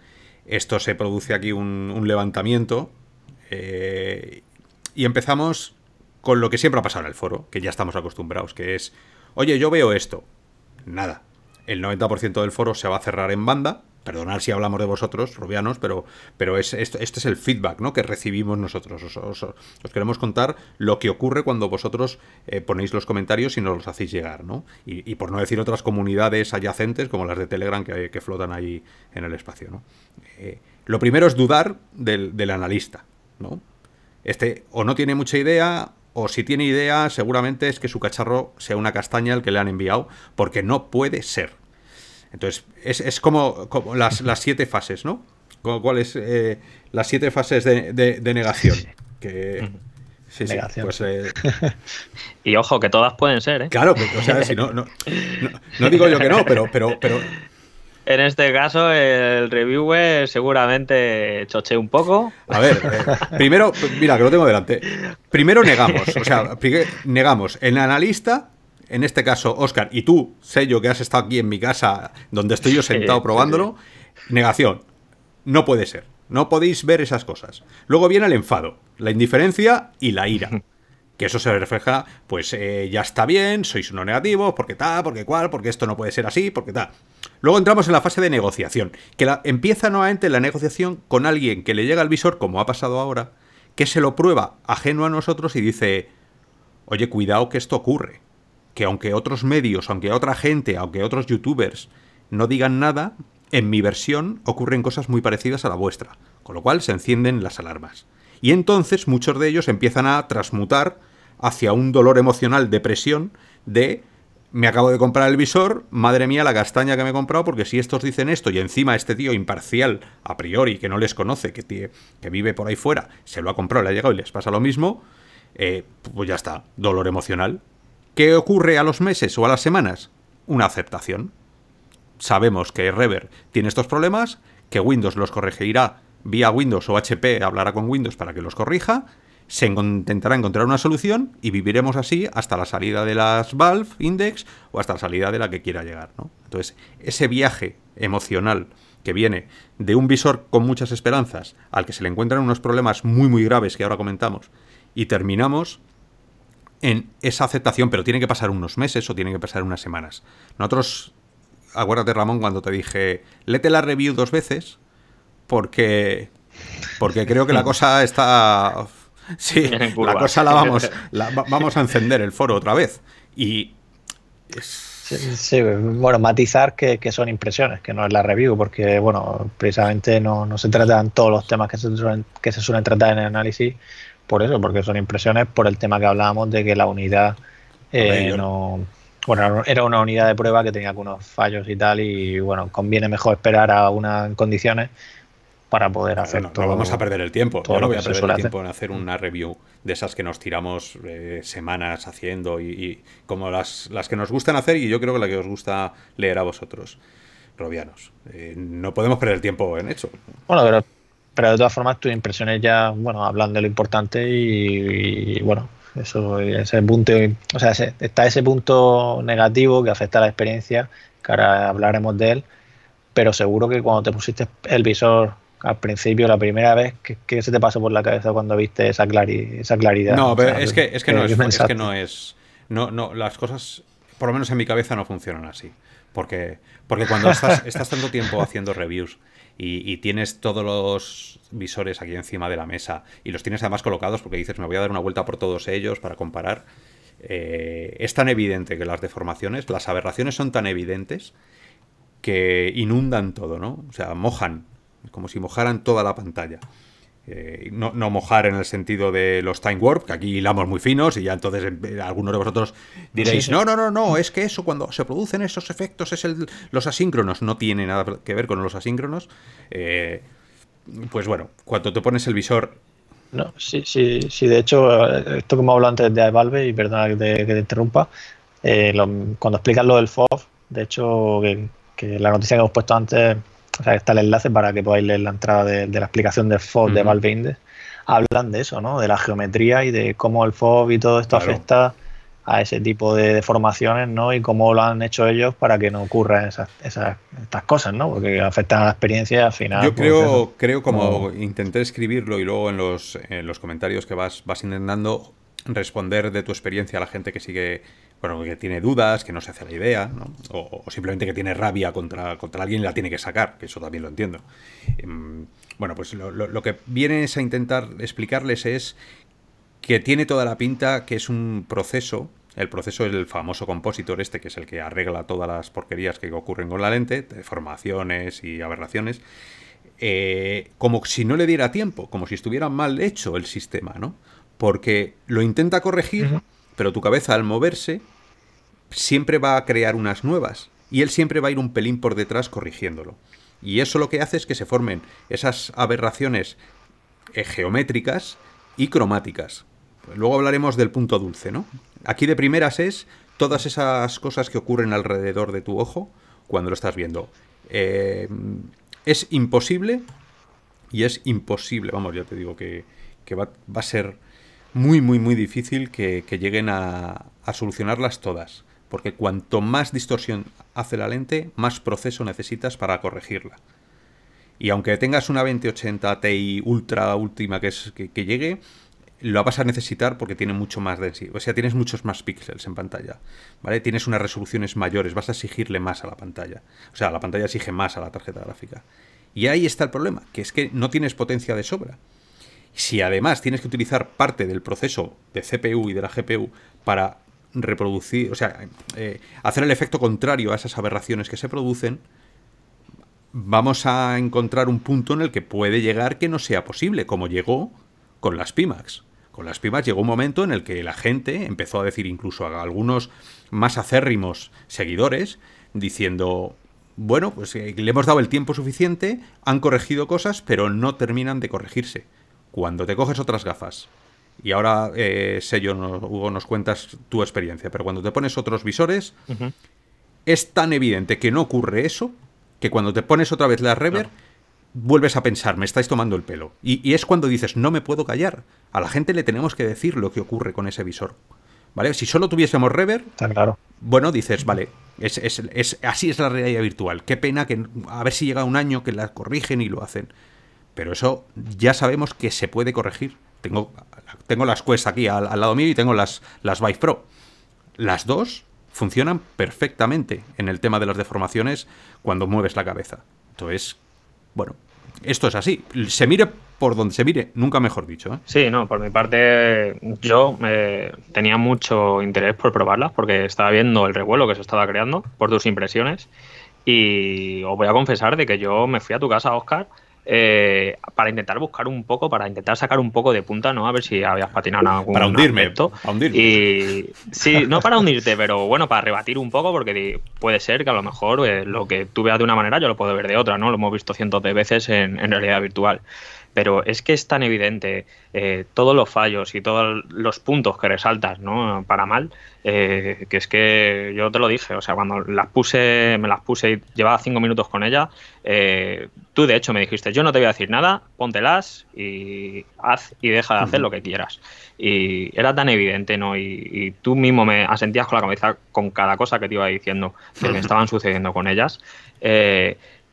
esto se produce aquí un, levantamiento eh, y empezamos con lo que siempre ha pasado en el foro, que ya estamos acostumbrados, que es, oye, yo veo esto. Nada. El 90% del foro se va a cerrar en banda Perdonad si hablamos de vosotros, robianos, pero, pero es, esto, este es el feedback ¿no? que recibimos nosotros. Os, queremos contar lo que ocurre cuando vosotros eh, ponéis los comentarios y nos los hacéis llegar. ¿no? Y, por no decir otras comunidades adyacentes, como las de Telegram, que, flotan ahí en el espacio. ¿no? Eh, lo primero es dudar del, del analista. ¿no? Este o no tiene mucha idea, o si tiene idea, seguramente es que su cacharro sea una castaña el que le han enviado, porque no puede ser. Entonces, es, como, las, siete fases, ¿no? ¿Cuáles? Eh, las siete fases de, negación. Que, sí, sí, pues, eh, y ojo, que todas pueden ser, ¿eh? Claro, o sea, si no, no, no, digo yo que no, pero, pero, pero. En este caso, el reviewer seguramente choche un poco. A ver, eh, primero, mira, que lo tengo delante. Primero negamos, o sea, negamos el analista en este caso, Oscar, y tú, sello que has estado aquí en mi casa, donde estoy yo sentado probándolo, negación. No puede ser. No podéis ver esas cosas. Luego viene el enfado, la indiferencia y la ira. Que eso se refleja, pues eh, ya está bien, sois uno negativo, porque tal, porque cual, porque esto no puede ser así, porque tal. Luego entramos en la fase de negociación, que empieza nuevamente la negociación con alguien que le llega al visor, como ha pasado ahora, que se lo prueba ajeno a nosotros y dice, oye, cuidado que esto ocurre que aunque otros medios, aunque otra gente, aunque otros youtubers no digan nada, en mi versión ocurren cosas muy parecidas a la vuestra, con lo cual se encienden las alarmas. Y entonces muchos de ellos empiezan a transmutar hacia un dolor emocional, depresión, de me acabo de comprar el visor, madre mía la castaña que me he comprado, porque si estos dicen esto y encima este tío imparcial, a priori, que no les conoce, que, vive por ahí fuera, se lo ha comprado, le ha llegado y les pasa lo mismo, eh, pues ya está, dolor emocional. ¿Qué ocurre a los meses o a las semanas? Una aceptación. Sabemos que Rever tiene estos problemas, que Windows los corregirá vía Windows o HP hablará con Windows para que los corrija, se intentará encontrar una solución y viviremos así hasta la salida de las Valve Index o hasta la salida de la que quiera llegar. Entonces, ese viaje emocional que viene de un visor con muchas esperanzas al que se le encuentran unos problemas muy muy graves que ahora comentamos y terminamos en esa aceptación, pero tiene que pasar unos meses o tiene que pasar unas semanas. Nosotros, acuérdate Ramón, cuando te dije, léete la review dos veces, porque, porque creo que la cosa está... Sí, la cosa la vamos, vamos a encender el foro otra vez. Y... Sí, bueno, matizar que, son impresiones, que no es la review, porque, bueno, precisamente no, no se tratan todos los temas que se, suelen, que se suelen tratar en el análisis, por eso, porque son impresiones por el tema que hablábamos de que la unidad eh, no. Bueno, era una unidad de prueba que tenía algunos fallos y tal, y bueno, conviene mejor esperar a unas condiciones para poder hacer todo. No vamos a perder el tiempo. Yo no voy a perder el tiempo en hacer una review de esas que nos tiramos eh, semanas haciendo y, como las, las que nos gustan hacer y yo creo que la que os gusta leer a vosotros, robianos. Eh, no podemos perder el tiempo en eso. Bueno, pero pero de todas formas, tus impresiones ya, bueno, hablan de lo importante y, bueno, eso, ese punto, o sea, está ese punto negativo que afecta a la experiencia, que ahora hablaremos de él, pero seguro que cuando te pusiste el visor al principio, la primera vez, ¿qué, se te pasó por la cabeza cuando viste esa, esa claridad? No, pero es, que, es, que, no es, es que no es. No, no, las cosas, por lo menos en mi cabeza, no funcionan así. Porque, porque cuando estás, estás tanto tiempo haciendo reviews y, tienes todos los visores aquí encima de la mesa y los tienes además colocados porque dices, me voy a dar una vuelta por todos ellos para comparar, eh, es tan evidente que las deformaciones, las aberraciones son tan evidentes que inundan todo, ¿no? O sea, mojan, como si mojaran toda la pantalla. Eh, no, mojar en el sentido de los time warp, que aquí hilamos muy finos y ya entonces eh, algunos de vosotros diréis, no, no, no, no, es que eso cuando se producen esos efectos es el, los asíncronos, no tiene nada que ver con los asíncronos. Eh, pues bueno, cuando te pones el visor... No, sí, sí, sí, de hecho, esto como hablo antes de Valve, y perdona que te, interrumpa, cuando explicas lo del FOV, de hecho, que la noticia que hemos puesto antes o sea, está el enlace para que podáis leer la entrada de, la explicación del FOB de Valve Index. Hablan de eso, ¿no? De la geometría y de cómo el FOB y todo esto afecta a ese tipo de deformaciones, ¿no? Y cómo lo han hecho ellos para que no ocurran esas, esas estas cosas, ¿no? Porque afectan a la experiencia al final. Yo pues, creo, creo como intenté escribirlo y luego en los, en los comentarios que vas, vas intentando responder de tu experiencia a la gente que sigue bueno, que tiene dudas, que no se hace la idea, ¿no? o, simplemente que tiene rabia contra, contra alguien y la tiene que sacar, que eso también lo entiendo. Em, bueno, pues lo, que vienes a intentar explicarles es que tiene toda la pinta que es un proceso, el proceso del famoso compositor este, que es el que arregla todas las porquerías que ocurren con la lente, deformaciones y aberraciones, eh, como si no le diera tiempo, como si estuviera mal hecho el sistema, ¿no? Porque lo intenta corregir, pero tu cabeza al moverse siempre va a crear unas nuevas y él siempre va a ir un pelín por detrás corrigiéndolo. Y eso lo que hace es que se formen esas aberraciones eh, geométricas y cromáticas. Luego hablaremos del punto dulce, ¿no? Aquí de primeras es todas esas cosas que ocurren alrededor de tu ojo cuando lo estás viendo. Eh, es imposible y es imposible, vamos, ya te digo que, va, a ser muy, muy, muy difícil que, lleguen a solucionarlas todas porque cuanto más distorsión hace la lente, más proceso necesitas para corregirla. Y aunque tengas una 2080 Ti ultra última que, es, que, llegue, lo vas a necesitar porque tiene mucho más densidad. O sea, tienes muchos más píxeles en pantalla. ¿Vale? Tienes unas resoluciones mayores, vas a exigirle más a la pantalla. O sea, la pantalla exige más a la tarjeta gráfica. Y ahí está el problema, que es que no tienes potencia de sobra. Si además tienes que utilizar parte del proceso de CPU y de la GPU para reproducir, o sea, eh, hacer el efecto contrario a esas aberraciones que se producen, vamos a encontrar un punto en el que puede llegar que no sea posible, como llegó con las Pimax. Con las Pimax llegó un momento en el que la gente empezó a decir, incluso a algunos más acérrimos seguidores, diciendo, bueno, pues eh, le hemos dado el tiempo suficiente, han corregido cosas, pero no terminan de corregirse. Cuando te coges otras gafas, y ahora, eh, Sello, Hugo, nos cuentas tu experiencia, pero cuando te pones otros visores, es tan evidente que no ocurre eso, que cuando te pones otra vez la rever, vuelves a pensar, me estáis tomando el pelo. Y, es cuando dices, no me puedo callar. A la gente le tenemos que decir lo que ocurre con ese visor. ¿Vale? Si solo tuviésemos rever, claro. bueno, dices, vale, es, es, así es la realidad virtual. Qué pena que a ver si llega un año que la corrigen y lo hacen. Pero eso ya sabemos que se puede corregir. Tengo, tengo las Quest aquí al, lado mío y tengo las, las Vive Pro. Las dos funcionan perfectamente en el tema de las deformaciones cuando mueves la cabeza. Entonces, bueno, esto es así. Se mire por donde se mire, nunca mejor dicho. ¿eh? Sí, no, por mi parte yo eh, tenía mucho interés por probarlas porque estaba viendo el revuelo que se estaba creando por tus impresiones y os voy a confesar de que yo me fui a tu casa, Oscar, eh, para intentar buscar un poco, para intentar sacar un poco de punta, ¿no? A ver si habías patinado en algún Para hundirme, para hundirme. Y sí, no para hundirte, pero bueno, para rebatir un poco, porque puede ser que a lo mejor eh, lo que tú veas de una manera yo lo puedo ver de otra, ¿no? Lo hemos visto cientos de veces en, en realidad virtual pero es que es tan evidente eh, todos los fallos y todos los puntos que resaltas ¿no? para mal, eh, que es que yo te lo dije, o sea, cuando las puse, me las puse y llevaba cinco minutos con ella, eh, tú de hecho me dijiste, yo no te voy a decir nada, póntelas y haz y deja de hacer lo que quieras. Y era tan evidente, ¿no? Y, tú mismo me asentías con la cabeza con cada cosa que te iba diciendo que me estaban sucediendo con ellas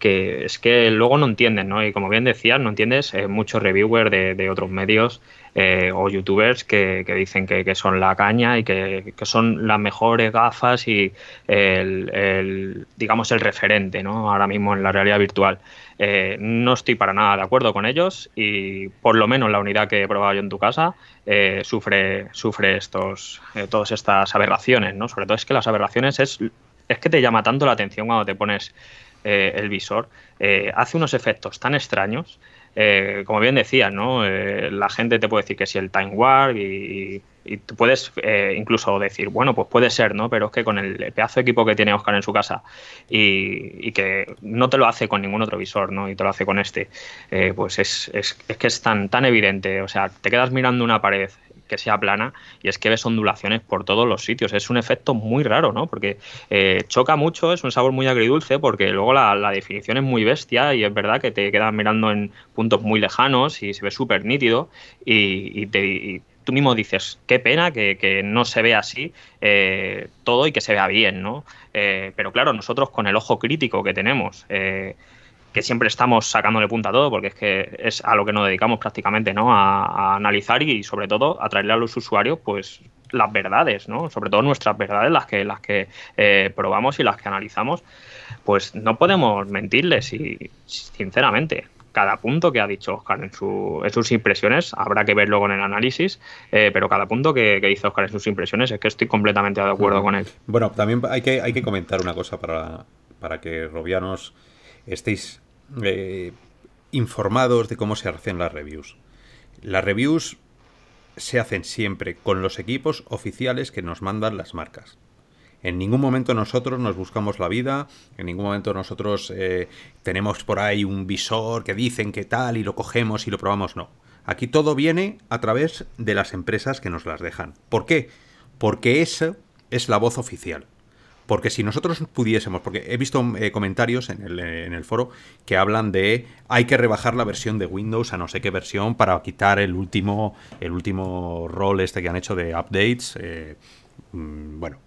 que es que luego no entienden, ¿no? Y como bien decías, no entiendes eh, muchos reviewers de, otros medios eh, o youtubers que, dicen que, son la caña y que, son las mejores gafas y el, digamos, el referente, ¿no? Ahora mismo en la realidad virtual. Eh, no estoy para nada de acuerdo con ellos y por lo menos la unidad que he probado yo en tu casa sufre, sufre estos, todas estas aberraciones, ¿no? Sobre todo es que las aberraciones es, es que te llama tanto la atención cuando te pones eh, el visor, eh, hace unos efectos tan extraños. Eh, como bien decía, ¿no? la gente te puede decir que si el Time Warp y, tú puedes incluso decir, bueno, pues puede ser, ¿no? Pero es que con el pedazo de equipo que tiene Oscar en su casa y, que no te lo hace con ningún otro visor, ¿no? Y te lo hace con este, pues es, es, es, que es tan, tan evidente. O sea, te quedas mirando una pared que sea plana y es que ves ondulaciones por todos los sitios. Es un efecto muy raro, ¿no? Porque eh, choca mucho, es un sabor muy agridulce porque luego la, definición es muy bestia y es verdad que te quedas mirando en puntos muy lejanos y se ve súper nítido y, tú mismo dices, qué pena que, no se vea así eh, todo y que se vea bien, ¿no? Eh, pero claro, nosotros con el ojo crítico que tenemos, que siempre estamos sacándole punta a todo, porque es que es a lo que nos dedicamos prácticamente, ¿no? A, analizar y, sobre todo a traerle a los usuarios, pues las verdades, ¿no? Sobre todo nuestras verdades, las que, las que eh, probamos y las que analizamos, pues no podemos mentirles y sinceramente. Cada punto que ha dicho Oscar en, sus impresiones, habrá que verlo con el análisis, eh, pero cada punto que, que, dice Oscar en sus impresiones es que estoy completamente de acuerdo con él. Bueno, también hay que, hay que comentar una cosa para, para que Robianos estéis eh, informados de cómo se hacen las reviews. Las reviews se hacen siempre con los equipos oficiales que nos mandan las marcas. En ningún momento nosotros nos buscamos la vida, en ningún momento nosotros eh, tenemos por ahí un visor que dicen que tal y lo cogemos y lo probamos, no. Aquí todo viene a través de las empresas que nos las dejan. ¿Por qué? Porque esa es la voz oficial. Porque si nosotros pudiésemos, porque he visto eh, comentarios en el, foro que hablan de hay que rebajar la versión de Windows a no sé qué versión para quitar el último, el último rol este que han hecho de updates. Eh, mm, bueno,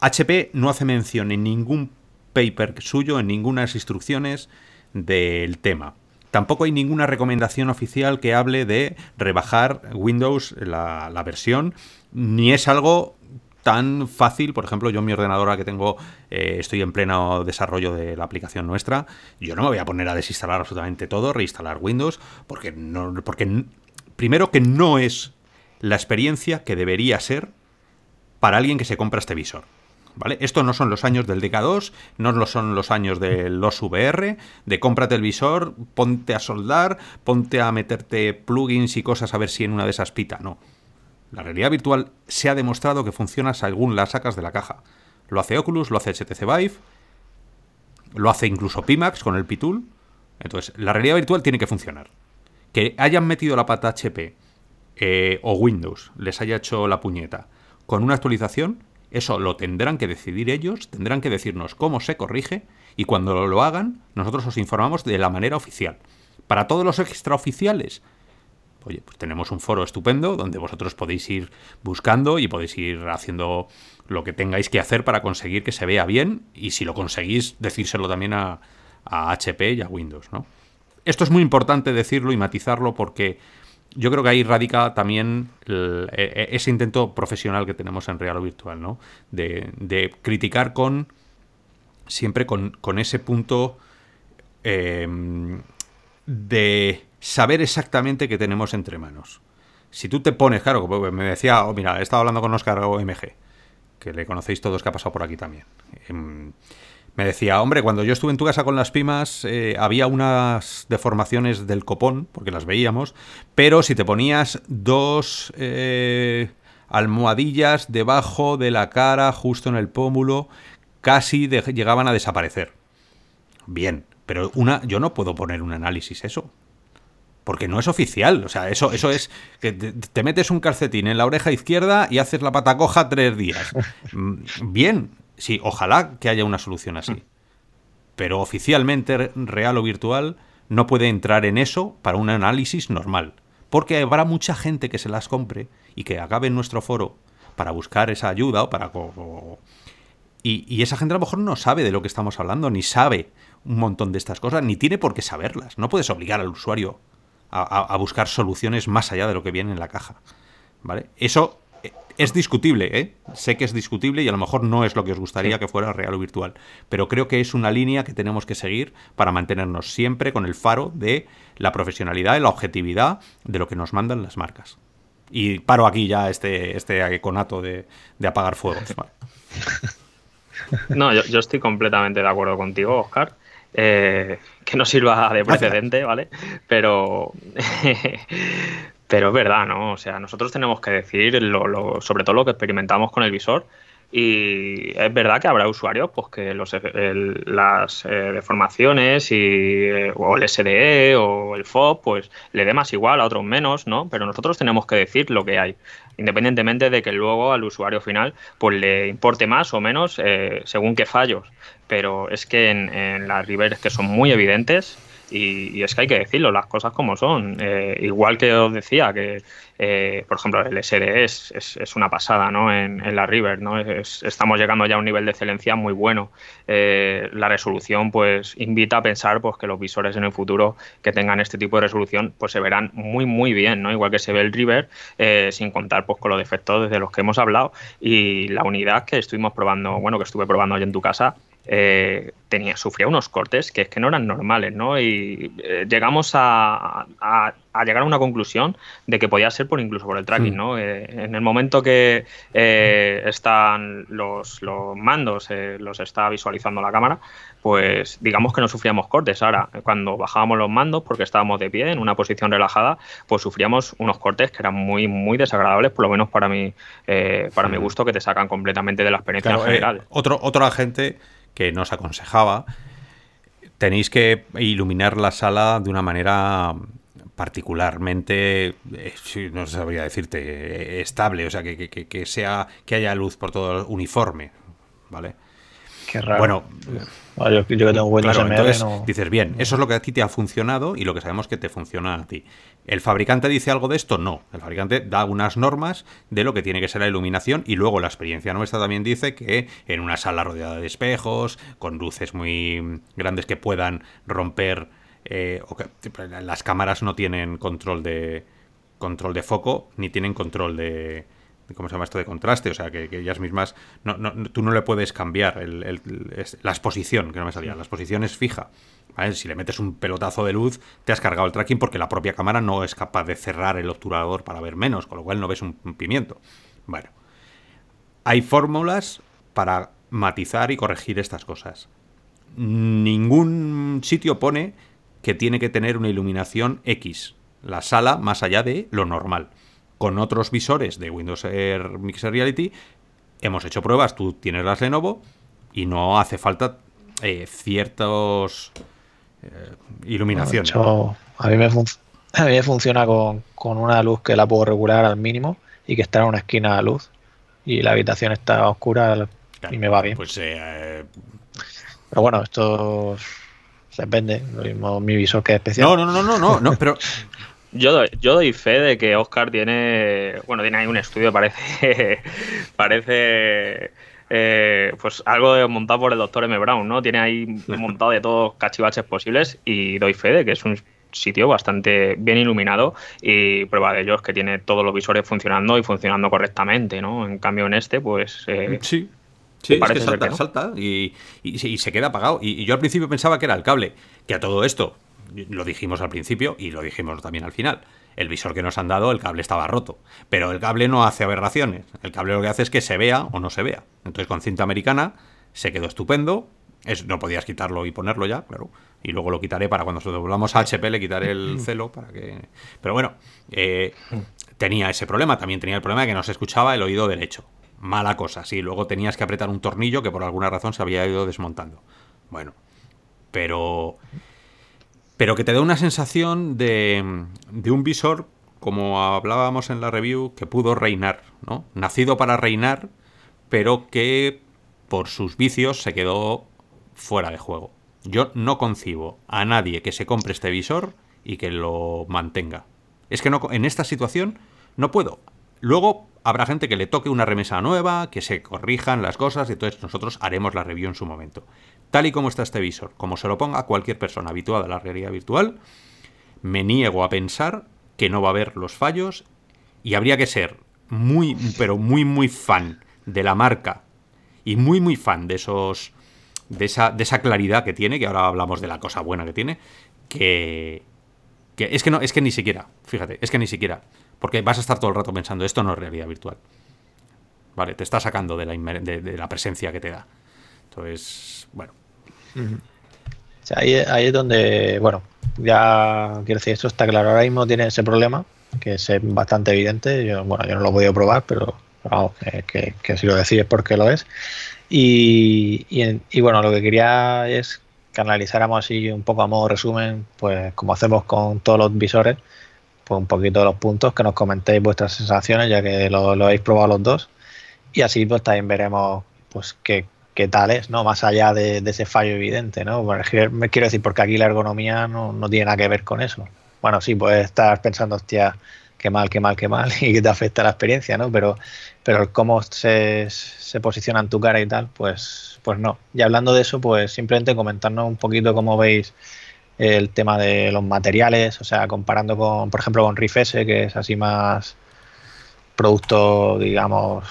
HP eh, no hace mención en ningún paper suyo, en ninguna instrucciones del tema. Tampoco hay ninguna recomendación oficial que hable de rebajar Windows la versión, ni es algo tan fácil, por ejemplo, yo en mi ordenadora que tengo, eh, estoy en pleno desarrollo de la aplicación nuestra, yo no me voy a poner a desinstalar absolutamente todo, reinstalar Windows, porque, no, porque primero que no es la experiencia que debería ser para alguien que se compra este visor. ¿Vale? Esto no son los años del DK2, no son los años de los VR, de cómprate el visor, ponte a soldar, ponte a meterte plugins y cosas a ver si en una de esas pita. No. La realidad virtual se ha demostrado que funciona según la sacas de la caja. Lo hace Oculus, lo hace HTC Vive, lo hace incluso Pimax con el Pitul. Entonces, la realidad virtual tiene que funcionar. Que hayan metido la pata HP eh, o Windows les haya hecho la puñeta con una actualización, eso lo tendrán que decidir ellos, tendrán que decirnos cómo se corrige y cuando lo hagan, nosotros os informamos de la manera oficial. Para todos los extraoficiales, oye, pues tenemos un foro estupendo donde vosotros podéis ir buscando y podéis ir haciendo lo que tengáis que hacer para conseguir que se vea bien y si lo conseguís, decírselo también a, HP y a Windows, ¿no? Esto es muy importante decirlo y matizarlo porque yo creo que ahí radica también e, e, ese intento profesional que tenemos en Real o Virtual, ¿no? De, criticar con siempre con, ese punto em, de saber exactamente qué tenemos entre manos. Si tú te pones, claro, me decía, oh, mira, he estado hablando con Oscar OMG, que le conocéis todos que ha pasado por aquí también. Em, me decía, hombre, cuando yo estuve en tu casa con las pimas, eh, había unas deformaciones del copón, porque las veíamos, pero si te ponías dos eh, almohadillas debajo de la cara, justo en el pómulo, casi llegaban a desaparecer. Bien, pero una, yo no puedo poner un análisis eso porque no es oficial. O sea, eso, eso es que te, metes un calcetín en la oreja izquierda y haces la pata coja tres días. Mm, bien, sí, ojalá que haya una solución así. Pero oficialmente, real o virtual, no puede entrar en eso para un análisis normal. Porque habrá mucha gente que se las compre y que acabe en nuestro foro para buscar esa ayuda o para... Y, esa gente a lo mejor no sabe de lo que estamos hablando, ni sabe un montón de estas cosas, ni tiene por qué saberlas. No puedes obligar al usuario a, buscar soluciones más allá de lo que viene en la caja. ¿Vale? Eso eh, es discutible, ¿eh? Sé que es discutible y a lo mejor no es lo que os gustaría que fuera real o virtual, pero creo que es una línea que tenemos que seguir para mantenernos siempre con el faro de la profesionalidad y la objetividad de lo que nos mandan las marcas. Y paro aquí ya este, este conato de, apagar fuegos. No, yo, estoy completamente de acuerdo contigo, Oscar. Eh, que no sirva de precedente, ¿vale? Pero, pero es verdad, ¿no? O sea, nosotros tenemos que decir lo, sobre todo lo que experimentamos con el visor y es verdad que habrá usuarios pues que los, las eh, deformaciones y, eh, o el SDE o el FOB pues le dé más igual, a otros menos, ¿no? Pero nosotros tenemos que decir lo que hay, independientemente de que luego al usuario final pues le importe más o menos eh, según qué fallos. Pero es que en, en las rivers que son muy evidentes, y, es que hay que decirlo, las cosas como son. Eh, igual que os decía, que eh, por ejemplo el SDE es, una pasada ¿no? en, la River, ¿no? estamos llegando ya a un nivel de excelencia muy bueno. Eh, la resolución pues invita a pensar pues, que los visores en el futuro que tengan este tipo de resolución pues se verán muy muy bien, ¿no? igual que se ve el River, sin contar pues, con los defectos de los que hemos hablado y la unidad que estuvimos probando, bueno, que estuve probando hoy en tu casa, eh, tenía, sufría unos cortes que es que no eran normales, ¿no? Y eh, llegamos a, llegar a una conclusión de que podía ser por incluso por el tracking, hmm. ¿no? Eh, en el momento que están los, los mandos, los está visualizando la cámara, pues digamos que no sufríamos cortes. Ahora, cuando bajábamos los mandos porque estábamos de pie en una posición relajada, pues sufríamos unos cortes que eran muy, muy desagradables, por lo menos para mí, para mi hmm. gusto, que te sacan completamente de la experiencia general. otro, otro agente que nos aconsejaba, tenéis que iluminar la sala de una manera particularmente, eh, no sabría decirte, estable, o sea, que, sea, que haya luz por todo uniforme, ¿vale? Qué raro. Bueno, yo, que tengo entonces dices, bien, eso es lo que a ti te ha funcionado y lo que sabemos que te funciona a ti. ¿El fabricante dice algo de esto? No. El fabricante da unas normas de lo que tiene que ser la iluminación y luego la experiencia nuestra también dice que en una sala rodeada de espejos, con luces muy grandes que puedan romper eh, o que las cámaras no tienen control de control de foco ni tienen control de, ¿cómo se llama esto? de contraste, o sea, que, ellas mismas, no, tú no le puedes cambiar la exposición, que no me salía, la exposición es fija. Si le metes un pelotazo de luz, te has cargado el tracking porque la propia cámara no es capaz de cerrar el obturador para ver menos, con lo cual no ves un, pimiento. Bueno, hay fórmulas para matizar y corregir estas cosas. Ningún sitio pone que tiene que tener una iluminación X, la sala más allá de lo normal. Con otros visores de Windows Air Mixed Reality hemos hecho pruebas, tú tienes las Lenovo y no hace falta eh, ciertos eh, iluminación. a, mí me a mí me funciona con, una luz que la puedo regular al mínimo y que está en una esquina de luz y la habitación está oscura y me va bien. Pues, eh, pero bueno, esto depende. Lo mismo mi visor que es especial. No, no, no, no, no, no pero yo doy, yo doy fe de que Oscar tiene, bueno, tiene ahí un estudio, parece, parece eh, pues algo montado por el doctor M. Brown, ¿no? Tiene ahí montado de todos cachivaches posibles y doy fe de que es un sitio bastante bien iluminado y prueba de ello es que tiene todos los visores funcionando y funcionando correctamente, ¿no? En cambio en este, pues... Eh, sí. Sí, es que salta, salta y, se queda apagado. Y, yo al principio pensaba que era el cable, que a todo esto, lo dijimos al principio y lo dijimos también al final, el visor que nos han dado, el cable estaba roto. Pero el cable no hace aberraciones. El cable lo que hace es que se vea o no se vea. Entonces con cinta americana se quedó estupendo. Es, no podías quitarlo y ponerlo ya, claro. Y luego lo quitaré para cuando volvamos a HP, le quitaré el celo para que. Pero bueno, eh, tenía ese problema. También tenía el problema de que no se escuchaba el oído derecho. Mala cosa, sí. Luego tenías que apretar un tornillo que por alguna razón se había ido desmontando. Bueno, pero pero que te da una sensación de, de un visor, como hablábamos en la review, que pudo reinar, ¿no? Nacido para reinar, pero que por sus vicios se quedó fuera de juego. Yo no concibo a nadie que se compre este visor y que lo mantenga. Es que no, en esta situación no puedo. Luego habrá gente que le toque una remesa nueva, que se corrijan las cosas, y entonces nosotros haremos la review en su momento. Tal y como está este visor, como se lo ponga cualquier persona habituada a la realidad virtual, me niego a pensar que no va a haber los fallos y habría que ser muy, pero muy, muy fan de la marca y muy, muy fan de esos. De esa, de esa claridad que tiene, que ahora hablamos de la cosa buena que tiene, que, que es que no, es que ni siquiera, fíjate, es que ni siquiera, porque vas a estar todo el rato pensando, esto no es realidad virtual. Vale, te está sacando de la, de, la presencia que te da. Entonces, bueno. ahí, es donde, bueno, ya quiero decir, esto está claro. Ahora mismo tiene ese problema, que es bastante evidente. Yo, bueno, yo no lo he podido probar, pero vamos, que, si lo decís es porque lo es. Y, y, bueno, lo que quería es que analizáramos así un poco a modo resumen, pues como hacemos con todos los visores, pues un poquito de los puntos, que nos comentéis vuestras sensaciones, ya que lo, habéis probado los dos. Y así pues también veremos pues qué, qué tal es, ¿no? Más allá de, ese fallo evidente, ¿no? me quiero decir, porque aquí la ergonomía no, no, tiene nada que ver con eso. Bueno, sí, puedes estar pensando, hostia, qué mal, qué mal, qué mal, y que te afecta la experiencia, ¿no? Pero, pero cómo se, se posiciona en tu cara y tal, pues, pues no. Y hablando de eso, pues simplemente comentarnos un poquito cómo veis el tema de los materiales, o sea, comparando con, por ejemplo, con Riff S, que es así más producto, digamos,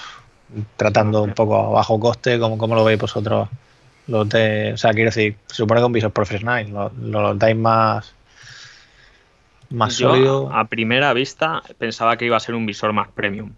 tratando un poco a bajo coste, como, como lo veis vosotros los de, o sea, quiero decir, se supone que un visor profesional, lo, lo dais más más sólido. A primera vista pensaba que iba a ser un visor más premium.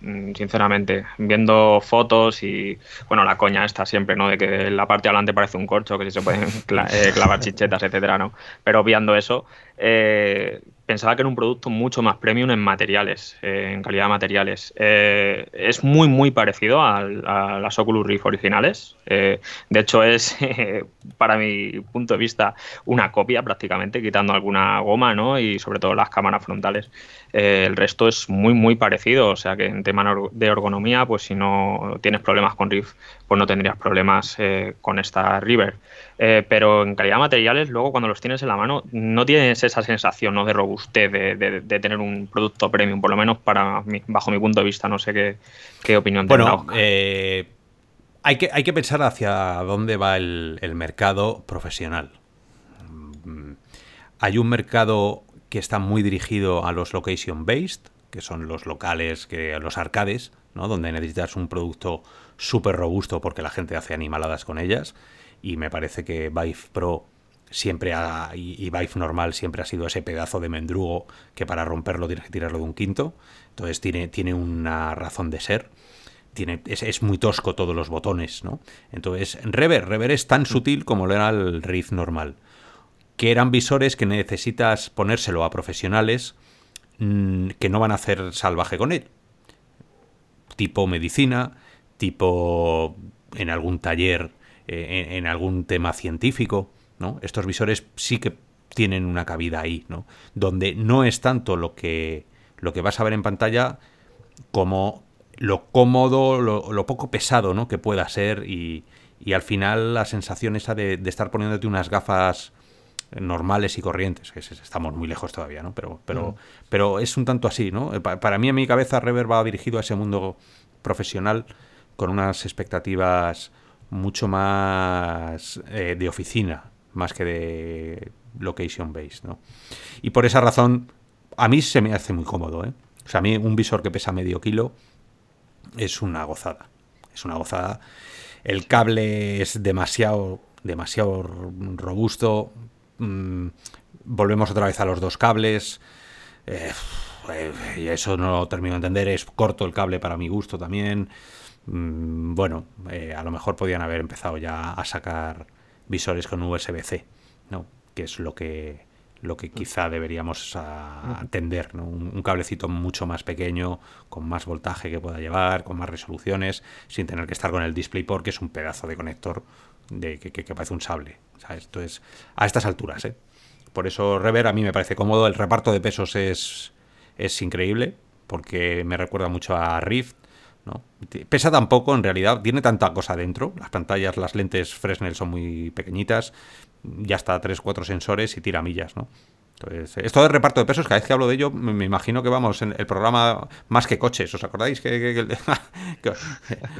Mm, sinceramente, viendo fotos y bueno, la coña está siempre, ¿no? De que la parte de adelante parece un corcho, que si se pueden eh, clavar chichetas, etcétera, ¿no? Pero viendo eso, eh, pensaba que era un producto mucho más premium en materiales, eh, en calidad de materiales. Eh, es muy, muy parecido a, las Oculus Rift originales. Eh, de hecho, es, para mi punto de vista, una copia prácticamente, quitando alguna goma ¿no? y sobre todo las cámaras frontales. el resto es muy, muy parecido. O sea que en tema de ergonomía, pues si no tienes problemas con Rift, pues no tendrías problemas con esta River. Pero en calidad de materiales, luego cuando los tienes en la mano, no tienes esa sensación ¿no? de robustez, de, tener un producto premium, por lo menos para bajo mi punto de vista. No sé qué, qué opinión bueno, eh, hay, que, hay que pensar hacia dónde va el, mercado profesional. Mm, hay un mercado que está muy dirigido a los location-based, que son los locales, que los arcades, ¿no? donde necesitas un producto súper robusto porque la gente hace animaladas con ellas. Y me parece que Vive Pro siempre ha, y, Vive normal siempre ha sido ese pedazo de mendrugo que para romperlo tienes que tirarlo de un quinto. Entonces tiene, tiene una razón de ser. Tiene, es, muy tosco todos los botones, ¿no? Entonces, Rever, Rever es tan sutil como lo era el Rift normal. Que eran visores que necesitas ponérselo a profesionales mm, que no van a hacer salvaje con él. Tipo medicina, tipo en algún taller, eh, en algún tema científico. Estos visores sí que tienen una cabida ahí, ¿no? Donde no es tanto lo que, lo que vas a ver en pantalla como lo cómodo, lo, poco pesado, ¿no? Que pueda ser y, al final la sensación esa de, estar poniéndote unas gafas normales y corrientes, que estamos muy lejos todavía, ¿no? Pero, pero, mm. pero es un tanto así, ¿no? Para mí en mi cabeza Rever va dirigido a ese mundo profesional con unas expectativas mucho más eh, de oficina, más que de location based, ¿no? Y por esa razón, a mí se me hace muy cómodo, ¿eh? O sea, a mí un visor que pesa medio kilo es una gozada. Es una gozada. El cable es demasiado, demasiado robusto. Mm, volvemos otra vez a los dos cables. Eh, y eso no lo termino de entender. Es corto el cable para mi gusto también. Mm, bueno, eh, a lo mejor podían haber empezado ya a sacar visores con USB-C, ¿no? que es lo que, lo que quizá deberíamos atender, ¿no? un, cablecito mucho más pequeño, con más voltaje que pueda llevar, con más resoluciones, sin tener que estar con el DisplayPort, que es un pedazo de conector de, que, que, parece un sable. Esto es a estas alturas. ¿eh? Por eso Rever a mí me parece cómodo, el reparto de pesos es, es increíble, porque me recuerda mucho a Rift, Pesa tan poco, en realidad, tiene tanta cosa dentro. Las pantallas, las lentes Fresnel son muy pequeñitas, ya está 3-4 sensores y tira millas, ¿no? Entonces, esto de reparto de pesos, cada vez que hablo de ello, me, imagino que vamos en el programa más que coches. ¿Os acordáis que,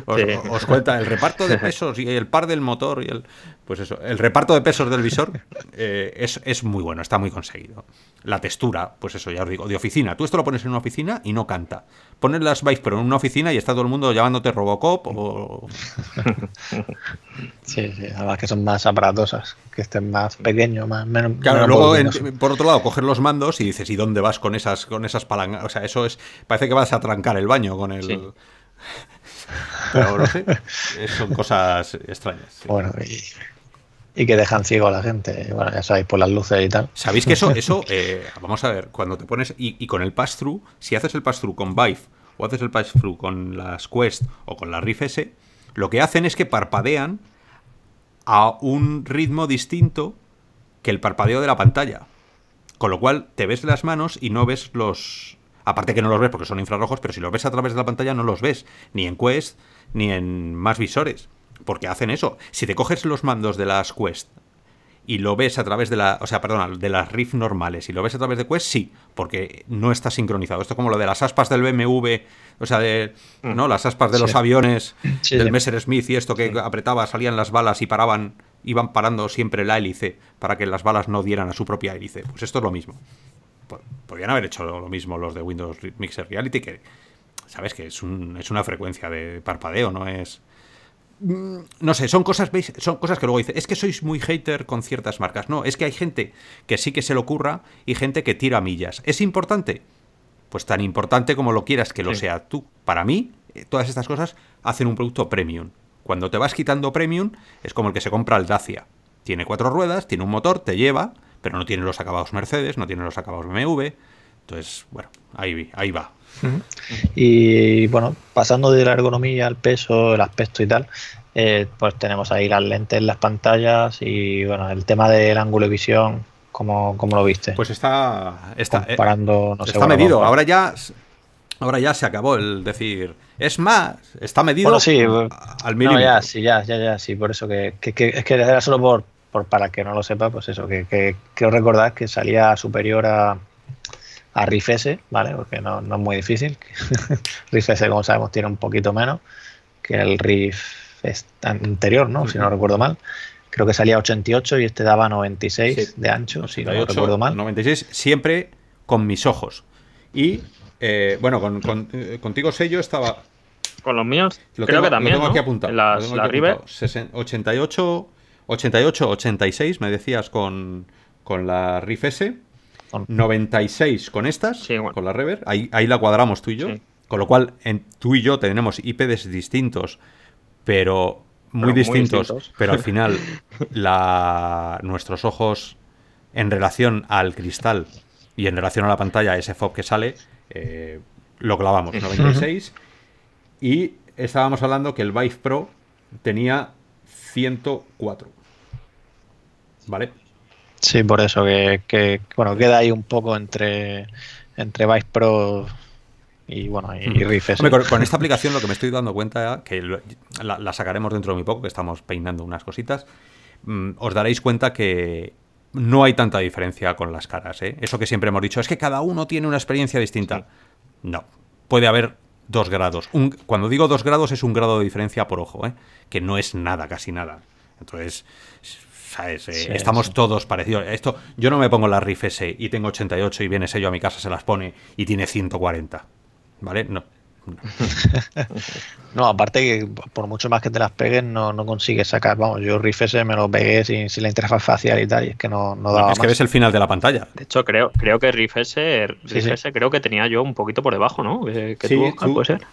os, cuenta el reparto de pesos y el par del motor y el. Pues eso, el reparto de pesos del visor eh, es, es, muy bueno, está muy conseguido. La textura, pues eso, ya os digo, de oficina. Tú esto lo pones en una oficina y no canta. Pones las Vice pero en una oficina y está todo el mundo llamándote Robocop o. sí, sí, además que son más aparatosas, que estén más pequeños, más menos. Claro, luego, por otro lado, coger los mandos y dices, ¿y dónde vas con esas, con esas palancas? O sea, eso es. Parece que vas a trancar el baño con el. Pero no sé, son cosas extrañas. Bueno, y, que dejan ciego a la gente. Bueno, ya sabéis, por las luces y tal. ¿Sabéis que eso, eso eh, vamos a ver, cuando te pones, y, con el pass-through, si haces el pass-through con Vive o haces el pass-through con las Quest o con la Rift S, lo que hacen es que parpadean a un ritmo distinto que el parpadeo de la pantalla. Con lo cual te ves las manos y no ves los... Aparte que no los ves porque son infrarrojos, pero si los ves a través de la pantalla no los ves, ni en Quest, ni en más visores. Porque hacen eso. Si te coges los mandos de las Quest y lo ves a través de la, o sea, perdona, de las Rift normales y lo ves a través de Quest, sí, porque no está sincronizado. Esto es como lo de las aspas del BMW, o sea, de, ¿no? Mm. Las aspas de los aviones del Messerschmitt y esto que apretaba, salían las balas y paraban iban parando siempre la hélice para que las balas no dieran a su propia hélice. Pues esto es lo mismo. Podrían haber hecho lo mismo los de Windows Mixer Reality, que sabes que es, un, es una frecuencia de parpadeo, no es... Mm, no sé, son cosas, ¿veis? Son cosas que luego dice, es que sois muy hater con ciertas marcas. No, es que hay gente que sí que se le ocurra y gente que tira millas. ¿Es importante? Pues tan importante como lo quieras que lo sea tú. Para mí, eh, todas estas cosas hacen un producto premium. Cuando te vas quitando premium, es como el que se compra el Dacia. Tiene cuatro ruedas, tiene un motor, te lleva, pero no tiene los acabados Mercedes, no tiene los acabados BMW. Entonces, bueno, ahí, ahí va. Y bueno, pasando de la ergonomía al peso, el aspecto y tal, eh, pues tenemos ahí las lentes, las pantallas y bueno, el tema del ángulo de visión, ¿cómo, lo viste? Pues está, está, eh, Comparando, está medido. Ahora ya Ahora ya se acabó el decir, es más, está medido bueno, sí, al milímetro. No, ya, sí, ya, ya, ya, sí, por eso que, es que era solo por, por, para que no lo sepa, pues eso, que, que quiero recordar que salía superior a, a Riff S, ¿vale? Porque no, no es muy difícil. Riff S, como sabemos, tiene un poquito menos que el Riff anterior, ¿no? Si no recuerdo mal. Creo que salía 88 y este daba 96 de ancho, si no recuerdo mal. 96 siempre con mis ojos. Y eh, bueno, con, eh, contigo sello estaba. Con los míos, creo que también. Lo tengo aquí apuntado. Las, la River. 88, 88, 86, me decías con, con la Riff S. 96 con estas, con la Rever. Ahí, ahí la cuadramos tú y yo. Con lo cual, en, tú y yo tenemos IPs distintos, pero muy, distintos, Pero al final, la, nuestros ojos en relación al cristal y en relación a la pantalla, ese FOB que sale, eh, lo clavamos, 96. y estábamos hablando que el Vive Pro tenía 104. ¿Vale? Sí, por eso que, bueno, queda ahí un poco entre, entre Vive Pro y bueno, y, con, esta aplicación lo que me estoy dando cuenta, que la, sacaremos dentro de muy poco, que estamos peinando unas cositas, mm, os daréis cuenta que no hay tanta diferencia con las caras. ¿eh? Eso que siempre hemos dicho, es que cada uno tiene una experiencia distinta. No, puede haber dos grados. cuando digo dos grados es un grado de diferencia por ojo, ¿eh? que no es nada, casi nada. Entonces, ¿sabes? Eh, estamos todos parecidos. Esto, yo no me pongo la RIF S y tengo 88 y viene sello a mi casa, se las pone y tiene 140. ¿Vale? No, no, aparte que por mucho más que te las pegues, no, no consigues sacar. Vamos, yo Riff S me lo pegué sin, la interfaz facial y tal, y es que no, no daba. es que ves el final de la pantalla. De hecho, creo, creo que Riff S, creo que tenía yo un poquito por debajo, ¿no? Que, tuvo, puede ser.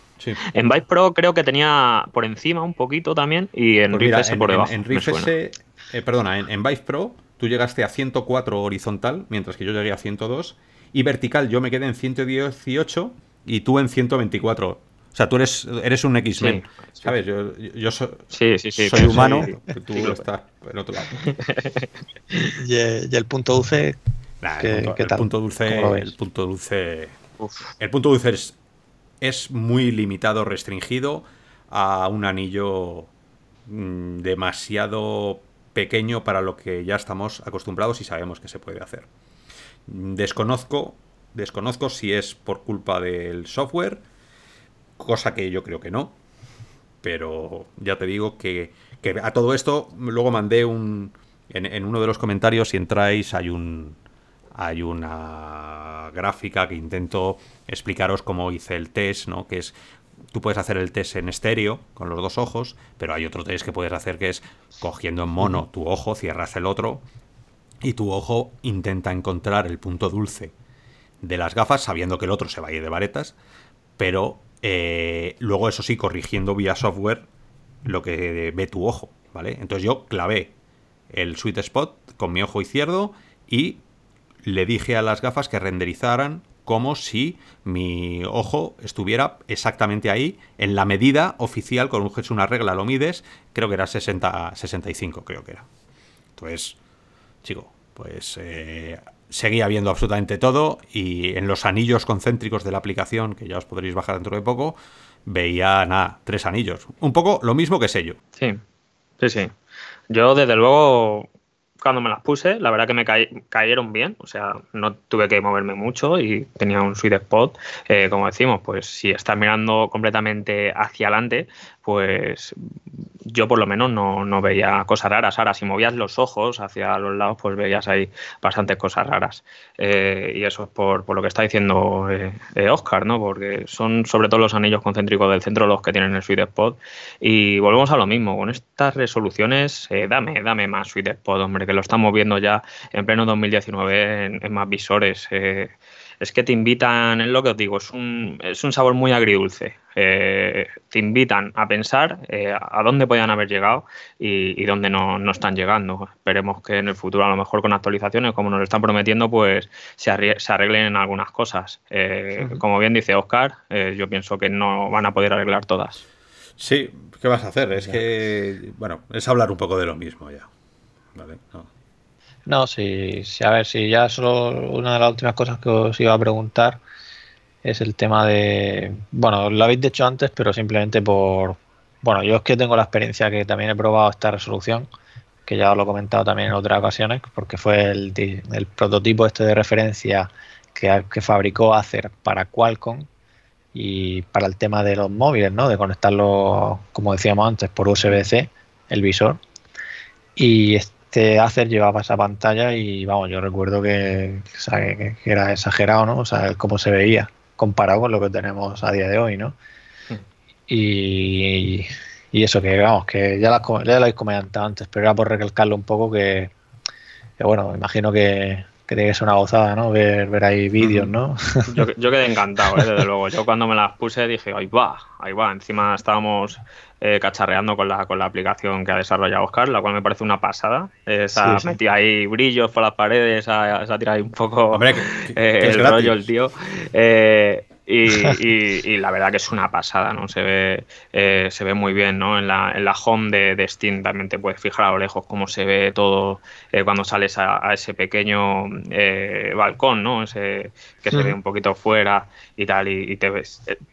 En Vive Pro creo que tenía por encima un poquito también, y en pues S por debajo. En, Riff S, eh, perdona, en, en Vive Pro tú llegaste a 104 horizontal, mientras que yo llegué a 102, y vertical yo me quedé en 118 y tú en 124. O sea, tú eres, eres un X-Men, ¿sabes? Yo, yo sí, sí, soy humano, tú estás en otro lado. ¿Y, el punto dulce? el, punto, dulce, el punto dulce, el punto dulce es, es muy limitado, restringido a un anillo mm, demasiado pequeño para lo que ya estamos acostumbrados y sabemos que se puede hacer. Desconozco, desconozco si es por culpa del software, cosa que yo creo que no. Pero ya te digo que, que a todo esto luego mandé un... En, en uno de los comentarios, si entráis, hay un, hay una gráfica que intento explicaros cómo hice el test, ¿no? Que es tú puedes hacer el test en estéreo con los dos ojos, pero hay otro test que puedes hacer que es cogiendo en mono tu ojo, cierras el otro y tu ojo intenta encontrar el punto dulce de las gafas, sabiendo que el otro se va a ir de varetas, pero eh, luego eso sí, corrigiendo vía software lo que ve tu ojo, ¿vale? Entonces yo clavé el sweet spot con mi ojo izquierdo y le dije a las gafas que renderizaran como si mi ojo estuviera exactamente ahí, en la medida oficial, con una regla lo mides, creo que era 60, 65, creo que era. Entonces, chico, pues eh, seguía viendo absolutamente todo y en los anillos concéntricos de la aplicación, que ya os podréis bajar dentro de poco, veía, nada, tres anillos. Un poco lo mismo que sello. Sí, sí, sí. Yo, desde luego, cuando me las puse, la verdad que me cayeron bien, o sea, no tuve que moverme mucho y tenía un sweet spot. Eh, como decimos, pues si estás mirando completamente hacia adelante, pues yo por lo menos no, veía cosas raras. Ahora, si movías los ojos hacia los lados, pues veías ahí bastantes cosas raras. Eh, y eso es por, lo que está diciendo eh, Oscar, ¿no? Porque son sobre todo los anillos concéntricos del centro los que tienen el sweet spot. Y volvemos a lo mismo, con estas resoluciones, eh, dame, dame más sweet spot, hombre, que lo estamos viendo ya en pleno 2019 en, en más visores es que te invitan, es lo que os digo, es un, es un sabor muy agridulce. Eh, te invitan a pensar eh, a dónde podían haber llegado y, dónde no, están llegando. Esperemos que en el futuro, a lo mejor con actualizaciones, como nos lo están prometiendo, pues se, arreglen algunas cosas. Eh, como bien dice Oscar, yo pienso que no van a poder arreglar todas. Sí, ¿qué vas a hacer? Es que, bueno, es hablar un poco de lo mismo ya. Vale, no. No, sí, sí, a ver, si ya solo una de las últimas cosas que os iba a preguntar es el tema de, bueno, lo habéis dicho antes, pero simplemente por, bueno, yo es que tengo la experiencia que también he probado esta resolución, que ya os lo he comentado también en otras ocasiones, porque fue el, el prototipo este de referencia que, que fabricó Acer para Qualcomm y para el tema de los móviles, ¿no? De conectarlo, como decíamos antes, por USB-C, el visor. Y este Acer llevaba esa pantalla y vamos, yo recuerdo que, era exagerado, ¿no? O sea, cómo se veía comparado con lo que tenemos a día de hoy, ¿no? Hmm. Y, eso que, vamos, que ya, lo habéis comentado antes, pero era por recalcarlo un poco que, bueno, imagino que, que tiene que ser una gozada, ¿no? Ver, ver ahí vídeos, ¿no? Yo, yo quedé encantado, ¿eh? desde luego. Yo cuando me las puse dije, ahí va, ahí va. Encima estábamos eh, cacharreando con la, con la aplicación que ha desarrollado Oscar, la cual me parece una pasada. Esa metía ahí brillos por las paredes, esa, esa tira ahí un poco eh, el rollo el tío. Eh, y, la verdad que es una pasada, ¿no? Se ve, eh, se ve muy bien, ¿no? En la, en la home de, Steam también te puedes fijar a lo lejos cómo se ve todo eh, cuando sales a, ese pequeño eh, balcón, ¿no? Ese que se ve un poquito fuera y tal, y, te,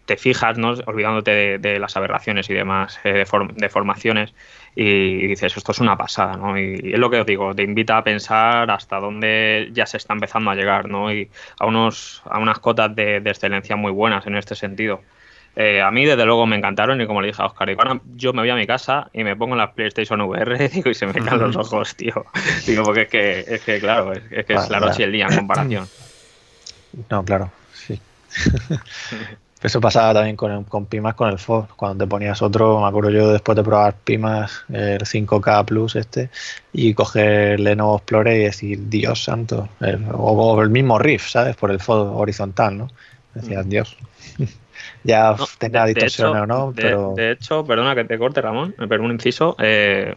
te fijas, ¿no? Olvidándote de, las aberraciones y demás deformaciones y dices, esto es una pasada, ¿no? Y, es lo que os digo, te invita a pensar hasta dónde ya se está empezando a llegar, ¿no? Y a, unos, a unas cotas de, excelencia muy buenas en este sentido. Eh, a mí, desde luego, me encantaron y como le dije a Oscar, yo me voy a mi casa y me pongo en la PlayStation VR digo, y se me caen los ojos, tío. Digo, porque es que, es que claro, es, que es la noche y el día en comparación. No, claro. Eso pasaba también con, con Pimas, con el FOB. Cuando te ponías otro, me acuerdo yo después de probar Pimas, el 5K Plus este, y coger Lenovo Explorer y decir, Dios santo, o, el mismo Riff, ¿sabes? Por el FOB horizontal, ¿no? Decías. Dios. ya no, tenga distorsión o no, pero... De hecho, perdona que te corte, Ramón, pero un inciso. Eh,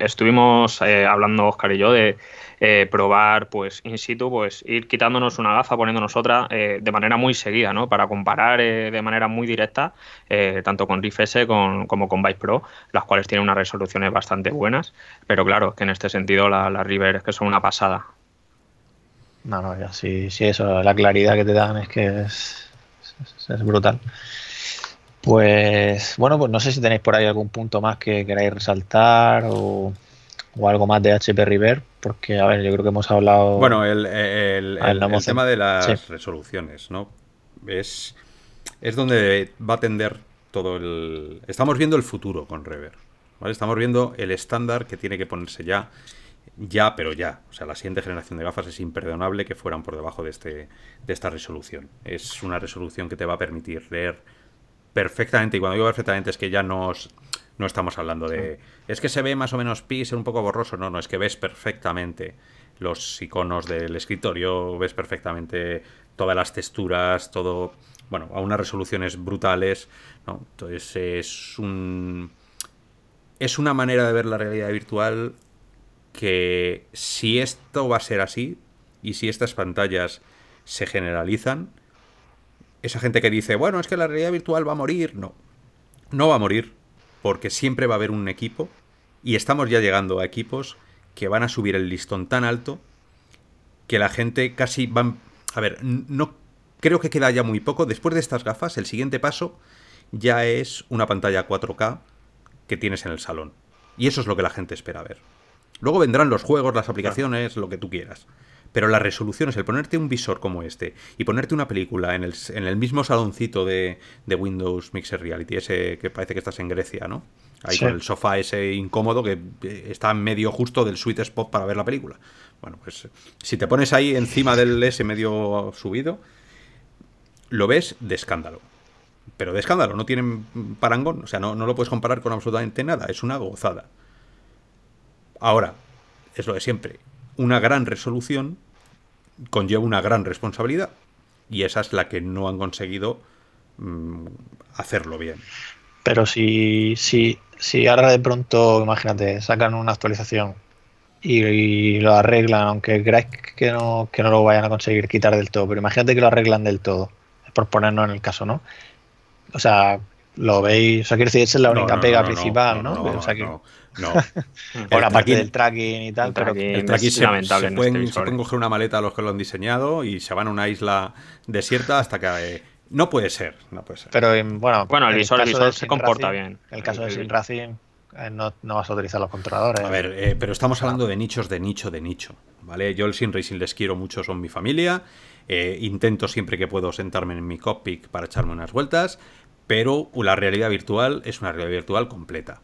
estuvimos eh, hablando, Oscar y yo, de eh, probar pues in situ, pues ir quitándonos una gafa, poniéndonos otra de manera muy seguida, ¿no? Para comparar de manera muy directa, tanto con Riff S como con Vice Pro, las cuales tienen unas resoluciones bastante buenas, pero claro, que en este sentido las la River es que son una pasada. No, no, ya sí, sí, eso, la claridad que te dan es que es, es brutal. Pues bueno, pues no sé si tenéis por ahí algún punto más que queráis resaltar o, o algo más de HP River porque, a ver, yo creo que hemos hablado... Bueno, el, tema de las resoluciones, ¿no? Es, es donde va a tender todo el... Estamos viendo el futuro con Rever, ¿vale? Estamos viendo el estándar que tiene que ponerse ya, ya, pero ya. O sea, la siguiente generación de gafas es imperdonable que fueran por debajo de, este, de esta resolución. Es una resolución que te va a permitir leer perfectamente, y cuando digo perfectamente es que ya no, no estamos hablando de... Es que se ve más o menos pixel, un poco borroso, no, no, es que ves perfectamente los iconos del escritorio, ves perfectamente todas las texturas, todo, bueno, a unas resoluciones brutales, ¿no? Entonces es un... Es una manera de ver la realidad virtual que si esto va a ser así y si estas pantallas se generalizan, esa gente que dice, bueno, es que la realidad virtual va a morir, no, no va a morir, porque siempre va a haber un equipo, y estamos ya llegando a equipos que van a subir el listón tan alto que la gente casi van... A ver, no creo que queda ya muy poco. Después de estas gafas, el siguiente paso ya es una pantalla 4K que tienes en el salón. Y eso es lo que la gente espera ver. Luego vendrán los juegos, las aplicaciones, lo que tú quieras. Pero la resolución es el ponerte un visor como este y ponerte una película en el, en el mismo saloncito de, Windows Mixer Reality, ese que parece que estás en Grecia, ¿no? Ahí con el sofá ese incómodo que eh, está en medio justo del sweet spot para ver la película. Bueno, pues si te pones ahí encima del ese medio subido, lo ves de escándalo. Pero de escándalo, no tienen parangón, o sea, no, no lo puedes comparar con absolutamente nada, es una gozada. Ahora, es lo de siempre, una gran resolución conlleva una gran responsabilidad. Y esa es la que no han conseguido mm, hacerlo bien. Pero si, si, si ahora de pronto, imagínate, sacan una actualización y, lo arreglan, aunque creáis que no, que no lo vayan a conseguir quitar del todo, pero imagínate que lo arreglan del todo, por ponernos en el caso, ¿no? O sea, lo veis, o sea, quiero decir, esa es la única pega principal, ¿no? O sea, que, no. la parte del tracking y tal, pero el tracking se, lamentable se, pueden, se, pueden, coger una maleta a los que lo han diseñado y se van a una isla desierta hasta que. Eh, no puede ser, no puede ser. Pero bueno, bueno el visor, el visor se comporta bien. En el caso de Sin Racing, eh, no, no, vas a utilizar los controladores. A ver, eh, pero estamos hablando de nichos de nicho de nicho, ¿vale? Yo el Sin Racing les quiero mucho, son mi familia. intento siempre que puedo sentarme en mi cockpit para echarme unas vueltas, pero la realidad virtual es una realidad virtual completa.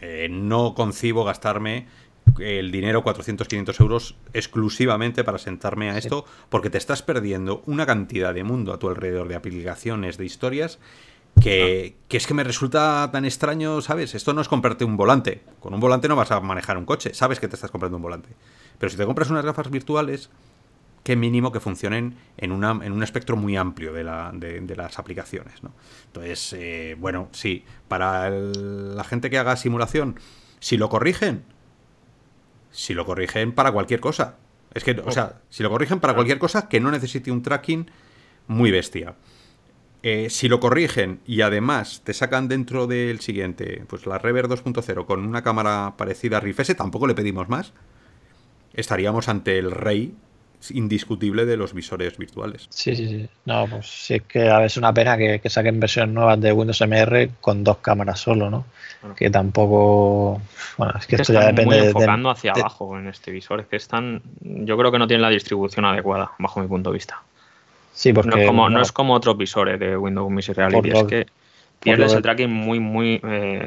Eh, no concibo gastarme el dinero, 400, 500 euros, exclusivamente para sentarme a esto, porque te estás perdiendo una cantidad de mundo a tu alrededor, de aplicaciones, de historias, que, que, es que me resulta tan extraño, ¿sabes? Esto no es comprarte un volante. Con un volante no vas a manejar un coche, sabes que te estás comprando un volante. Pero si te compras unas gafas virtuales, qué mínimo que funcionen en, una, en un espectro muy amplio de, la, de, las aplicaciones. ¿no? Entonces, eh, bueno, sí, para la gente que haga simulación, si lo corrigen, si lo corrigen para cualquier cosa. Es que, o sea, si lo corrigen para cualquier cosa que no necesite un tracking muy bestia. Eh, si lo corrigen y además te sacan dentro del siguiente, pues la Rever 2.0 con una cámara parecida a Riff S, tampoco le pedimos más. Estaríamos ante el rey indiscutible de los visores virtuales. Sí, sí, sí. No, pues sí es que a veces es una pena que, saquen versiones nuevas de Windows MR con dos cámaras solo, ¿no? Que tampoco. Bueno, es que, esto ya depende. Muy enfocando hacia abajo en este visor. Es que están. Yo creo que no tienen la distribución adecuada, bajo mi punto de vista. Sí, porque. No es como, no, es como otros visores de Windows Mixed Reality. es que pierdes el tracking muy, muy. Eh,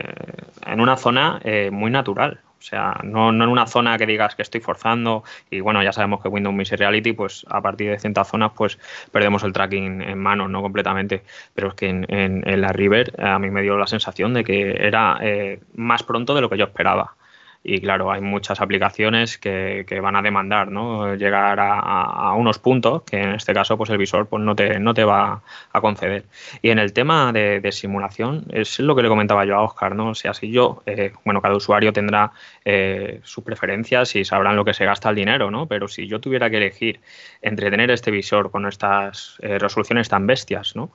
en una zona eh, muy natural. O sea, no, en una zona que digas que estoy forzando y bueno, ya sabemos que Windows Mixed Reality, pues a partir de ciertas zonas, pues perdemos el tracking en manos, ¿no? Completamente. Pero es que en, la River a mí me dio la sensación de que era eh, más pronto de lo que yo esperaba y claro, hay muchas aplicaciones que, van a demandar ¿no? llegar a, unos puntos que en este caso pues el visor pues no te, no te va a conceder. Y en el tema de, simulación es lo que le comentaba yo a Oscar, ¿no? O sea, si yo, eh, bueno, cada usuario tendrá eh, sus preferencias y sabrán lo que se gasta el dinero, ¿no? Pero si yo tuviera que elegir entre tener este visor con estas eh, resoluciones tan bestias, ¿no?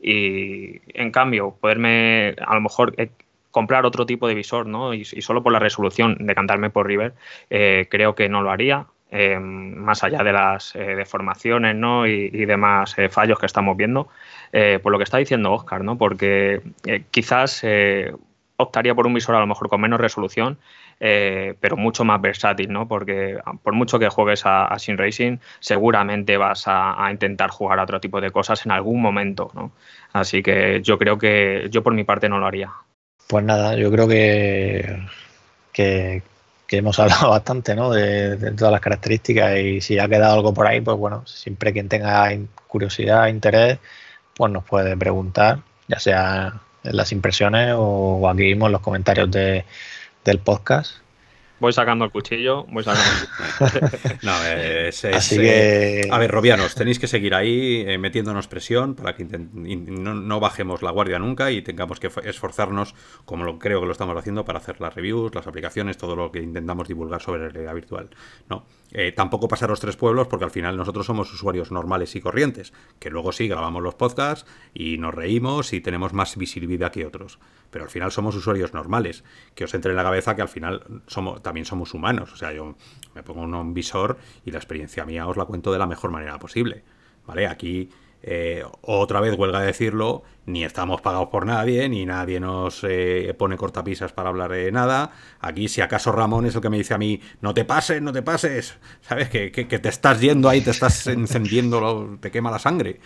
Y en cambio, poderme a lo mejor comprar otro tipo de visor, ¿no? Y, solo por la resolución de cantarme por River, eh, creo que no lo haría. Eh, más allá de las eh, deformaciones ¿no? y, demás fallos que estamos viendo, por lo que está diciendo Oscar, ¿no? porque quizás optaría por un visor a lo mejor con menos resolución, eh, pero mucho más versátil, ¿no? Porque ah, por mucho que juegues a, a Sim Racing, seguramente vas a, intentar jugar a otro tipo de cosas en algún momento, ¿no? Así que yo creo que yo por mi parte no lo haría. Pues nada, yo creo que, que, hemos hablado bastante, ¿no? De, todas las características y si ha quedado algo por ahí, pues bueno, siempre quien tenga curiosidad, interés, pues nos puede preguntar, ya sea en las impresiones o aquí mismo en los comentarios de, del podcast. Voy sacando el cuchillo, voy sacando el cuchillo. no, es, Así que... A ver, Robianos, tenéis que seguir ahí eh, metiéndonos presión para que no, no, bajemos la guardia nunca y tengamos que esforzarnos, como lo, creo que lo estamos haciendo, para hacer las reviews, las aplicaciones, todo lo que intentamos divulgar sobre la realidad virtual. No, eh, tampoco pasar los tres pueblos porque al final nosotros somos usuarios normales y corrientes, que luego sí grabamos los podcasts y nos reímos y tenemos más visibilidad que otros pero al final somos usuarios normales. Que os entre en la cabeza que al final somos, también somos humanos. O sea, yo me pongo un visor y la experiencia mía os la cuento de la mejor manera posible. ¿Vale? Aquí, eh, otra vez huelga decirlo, ni estamos pagados por nadie, ni nadie nos eh, pone cortapisas para hablar de nada. Aquí, si acaso Ramón es el que me dice a mí, no te pases, no te pases, ¿sabes? Que, te estás yendo ahí, te estás encendiendo, te quema la sangre.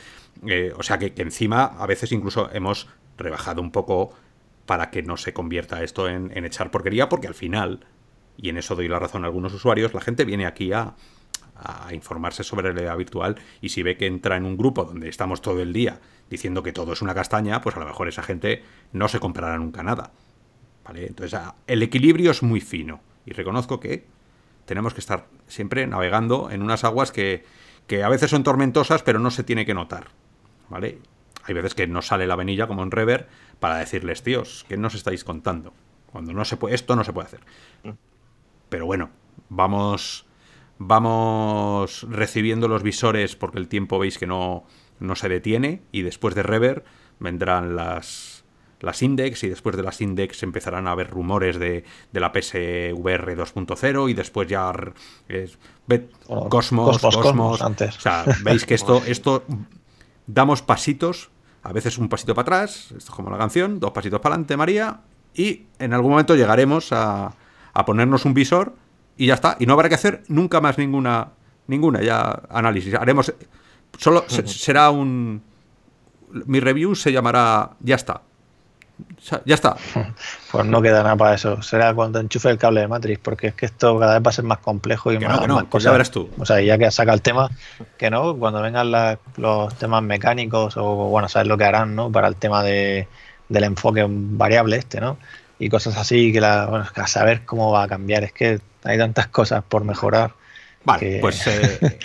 Eh, o sea que, que, encima a veces incluso hemos rebajado un poco para que no se convierta esto en, echar porquería, porque al final, y en eso doy la razón a algunos usuarios, la gente viene aquí a, informarse sobre la realidad virtual y si ve que entra en un grupo donde estamos todo el día diciendo que todo es una castaña, pues a lo mejor esa gente no se comprará nunca nada. ¿Vale? Entonces, el equilibrio es muy fino y reconozco que tenemos que estar siempre navegando en unas aguas que, que a veces son tormentosas, pero no se tiene que notar. ¿Vale? Hay veces que no sale la venilla como en Rever para decirles, tíos, ¿qué nos estáis contando? Cuando no se puede, esto no se puede hacer. Mm. Pero bueno, vamos, vamos recibiendo los visores porque el tiempo veis que no, no se detiene y después de Rever vendrán las, las Index y después de las Index empezarán a haber rumores de, de la PSVR 2.0 y después ya es, Cosmos, Cosmos, antes. O sea, veis que esto, esto damos pasitos a veces un pasito para atrás, esto es como la canción, dos pasitos para adelante, María, y en algún momento llegaremos a, ponernos un visor y ya está. Y no habrá que hacer nunca más ninguna, ninguna ya análisis. Haremos, solo será un, mi review se llamará ya está ya está. Pues no queda nada para eso. Será cuando enchufe el cable de Matrix, porque es que esto cada vez va a ser más complejo y más, cosas. Ya verás tú. O sea, ya que saca el tema, que no, cuando vengan los temas mecánicos o, bueno, sabes lo que harán, ¿no? Para el tema de, del enfoque variable este, ¿no? Y cosas así, que, la, bueno, a saber cómo va a cambiar. Es que hay tantas cosas por mejorar. Vale, pues eh,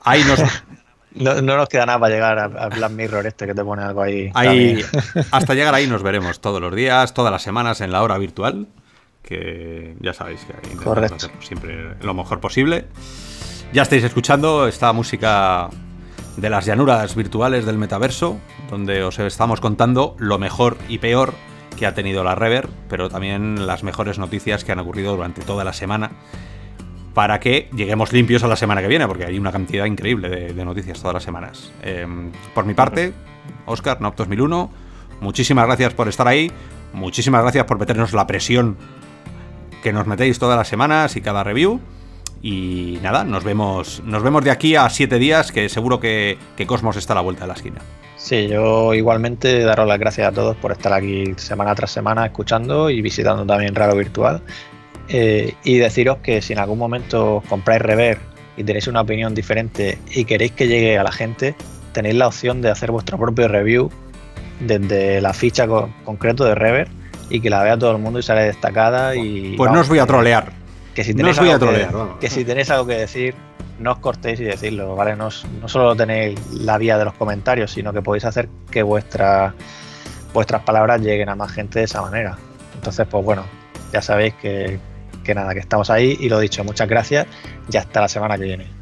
ahí nos, no, nos queda nada para llegar a, Black Mirror este que te pone algo ahí. hasta llegar ahí nos veremos todos los días, todas las semanas en la hora virtual. Que ya sabéis que intentamos hacer siempre lo mejor posible. Ya estáis escuchando esta música de las llanuras virtuales del metaverso, donde os estamos contando lo mejor y peor que ha tenido la Rever, pero también las mejores noticias que han ocurrido durante toda la semana para que lleguemos limpios a la semana que viene, porque hay una cantidad increíble de, noticias todas las semanas. Em, por mi parte, Oscar, Nop 2001, muchísimas gracias por estar ahí, muchísimas gracias por meternos la presión que nos metéis todas las semanas y cada review. Y nada, nos vemos, nos vemos de aquí a siete días, que seguro que, que Cosmos está a la vuelta de la esquina. Sí, yo igualmente daros las gracias a todos por estar aquí semana tras semana escuchando y visitando también Raro Virtual. Eh, y deciros que si en algún momento compráis Rever y tenéis una opinión diferente y queréis que llegue a la gente, tenéis la opción de hacer vuestro propio review desde la ficha concreto de Rever y que la vea todo el mundo y sale destacada. y Pues no os voy a trolear. Que si tenéis, algo, que, si tenéis algo que decir, no os cortéis y decirlo, ¿vale? No, no solo tenéis la vía de los comentarios, sino que podéis hacer que vuestra, vuestras palabras lleguen a más gente de esa manera. Entonces, pues bueno, ya sabéis que, que nada, que estamos ahí y lo dicho, muchas gracias y hasta la semana que viene.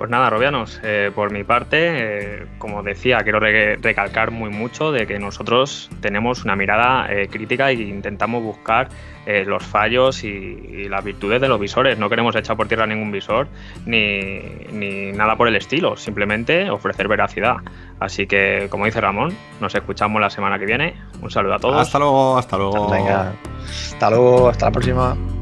Pues nada, Robianos, eh, por mi parte, eh, como decía, quiero recalcar muy mucho de que nosotros tenemos una mirada eh, crítica e intentamos buscar los fallos y, las virtudes de los visores. No queremos echar por tierra ningún visor ni, ni, nada por el estilo, simplemente ofrecer veracidad. Así que, como dice Ramón, nos escuchamos la semana que viene. Un saludo a todos. Hasta luego, hasta luego. Venga, hasta luego, hasta la próxima.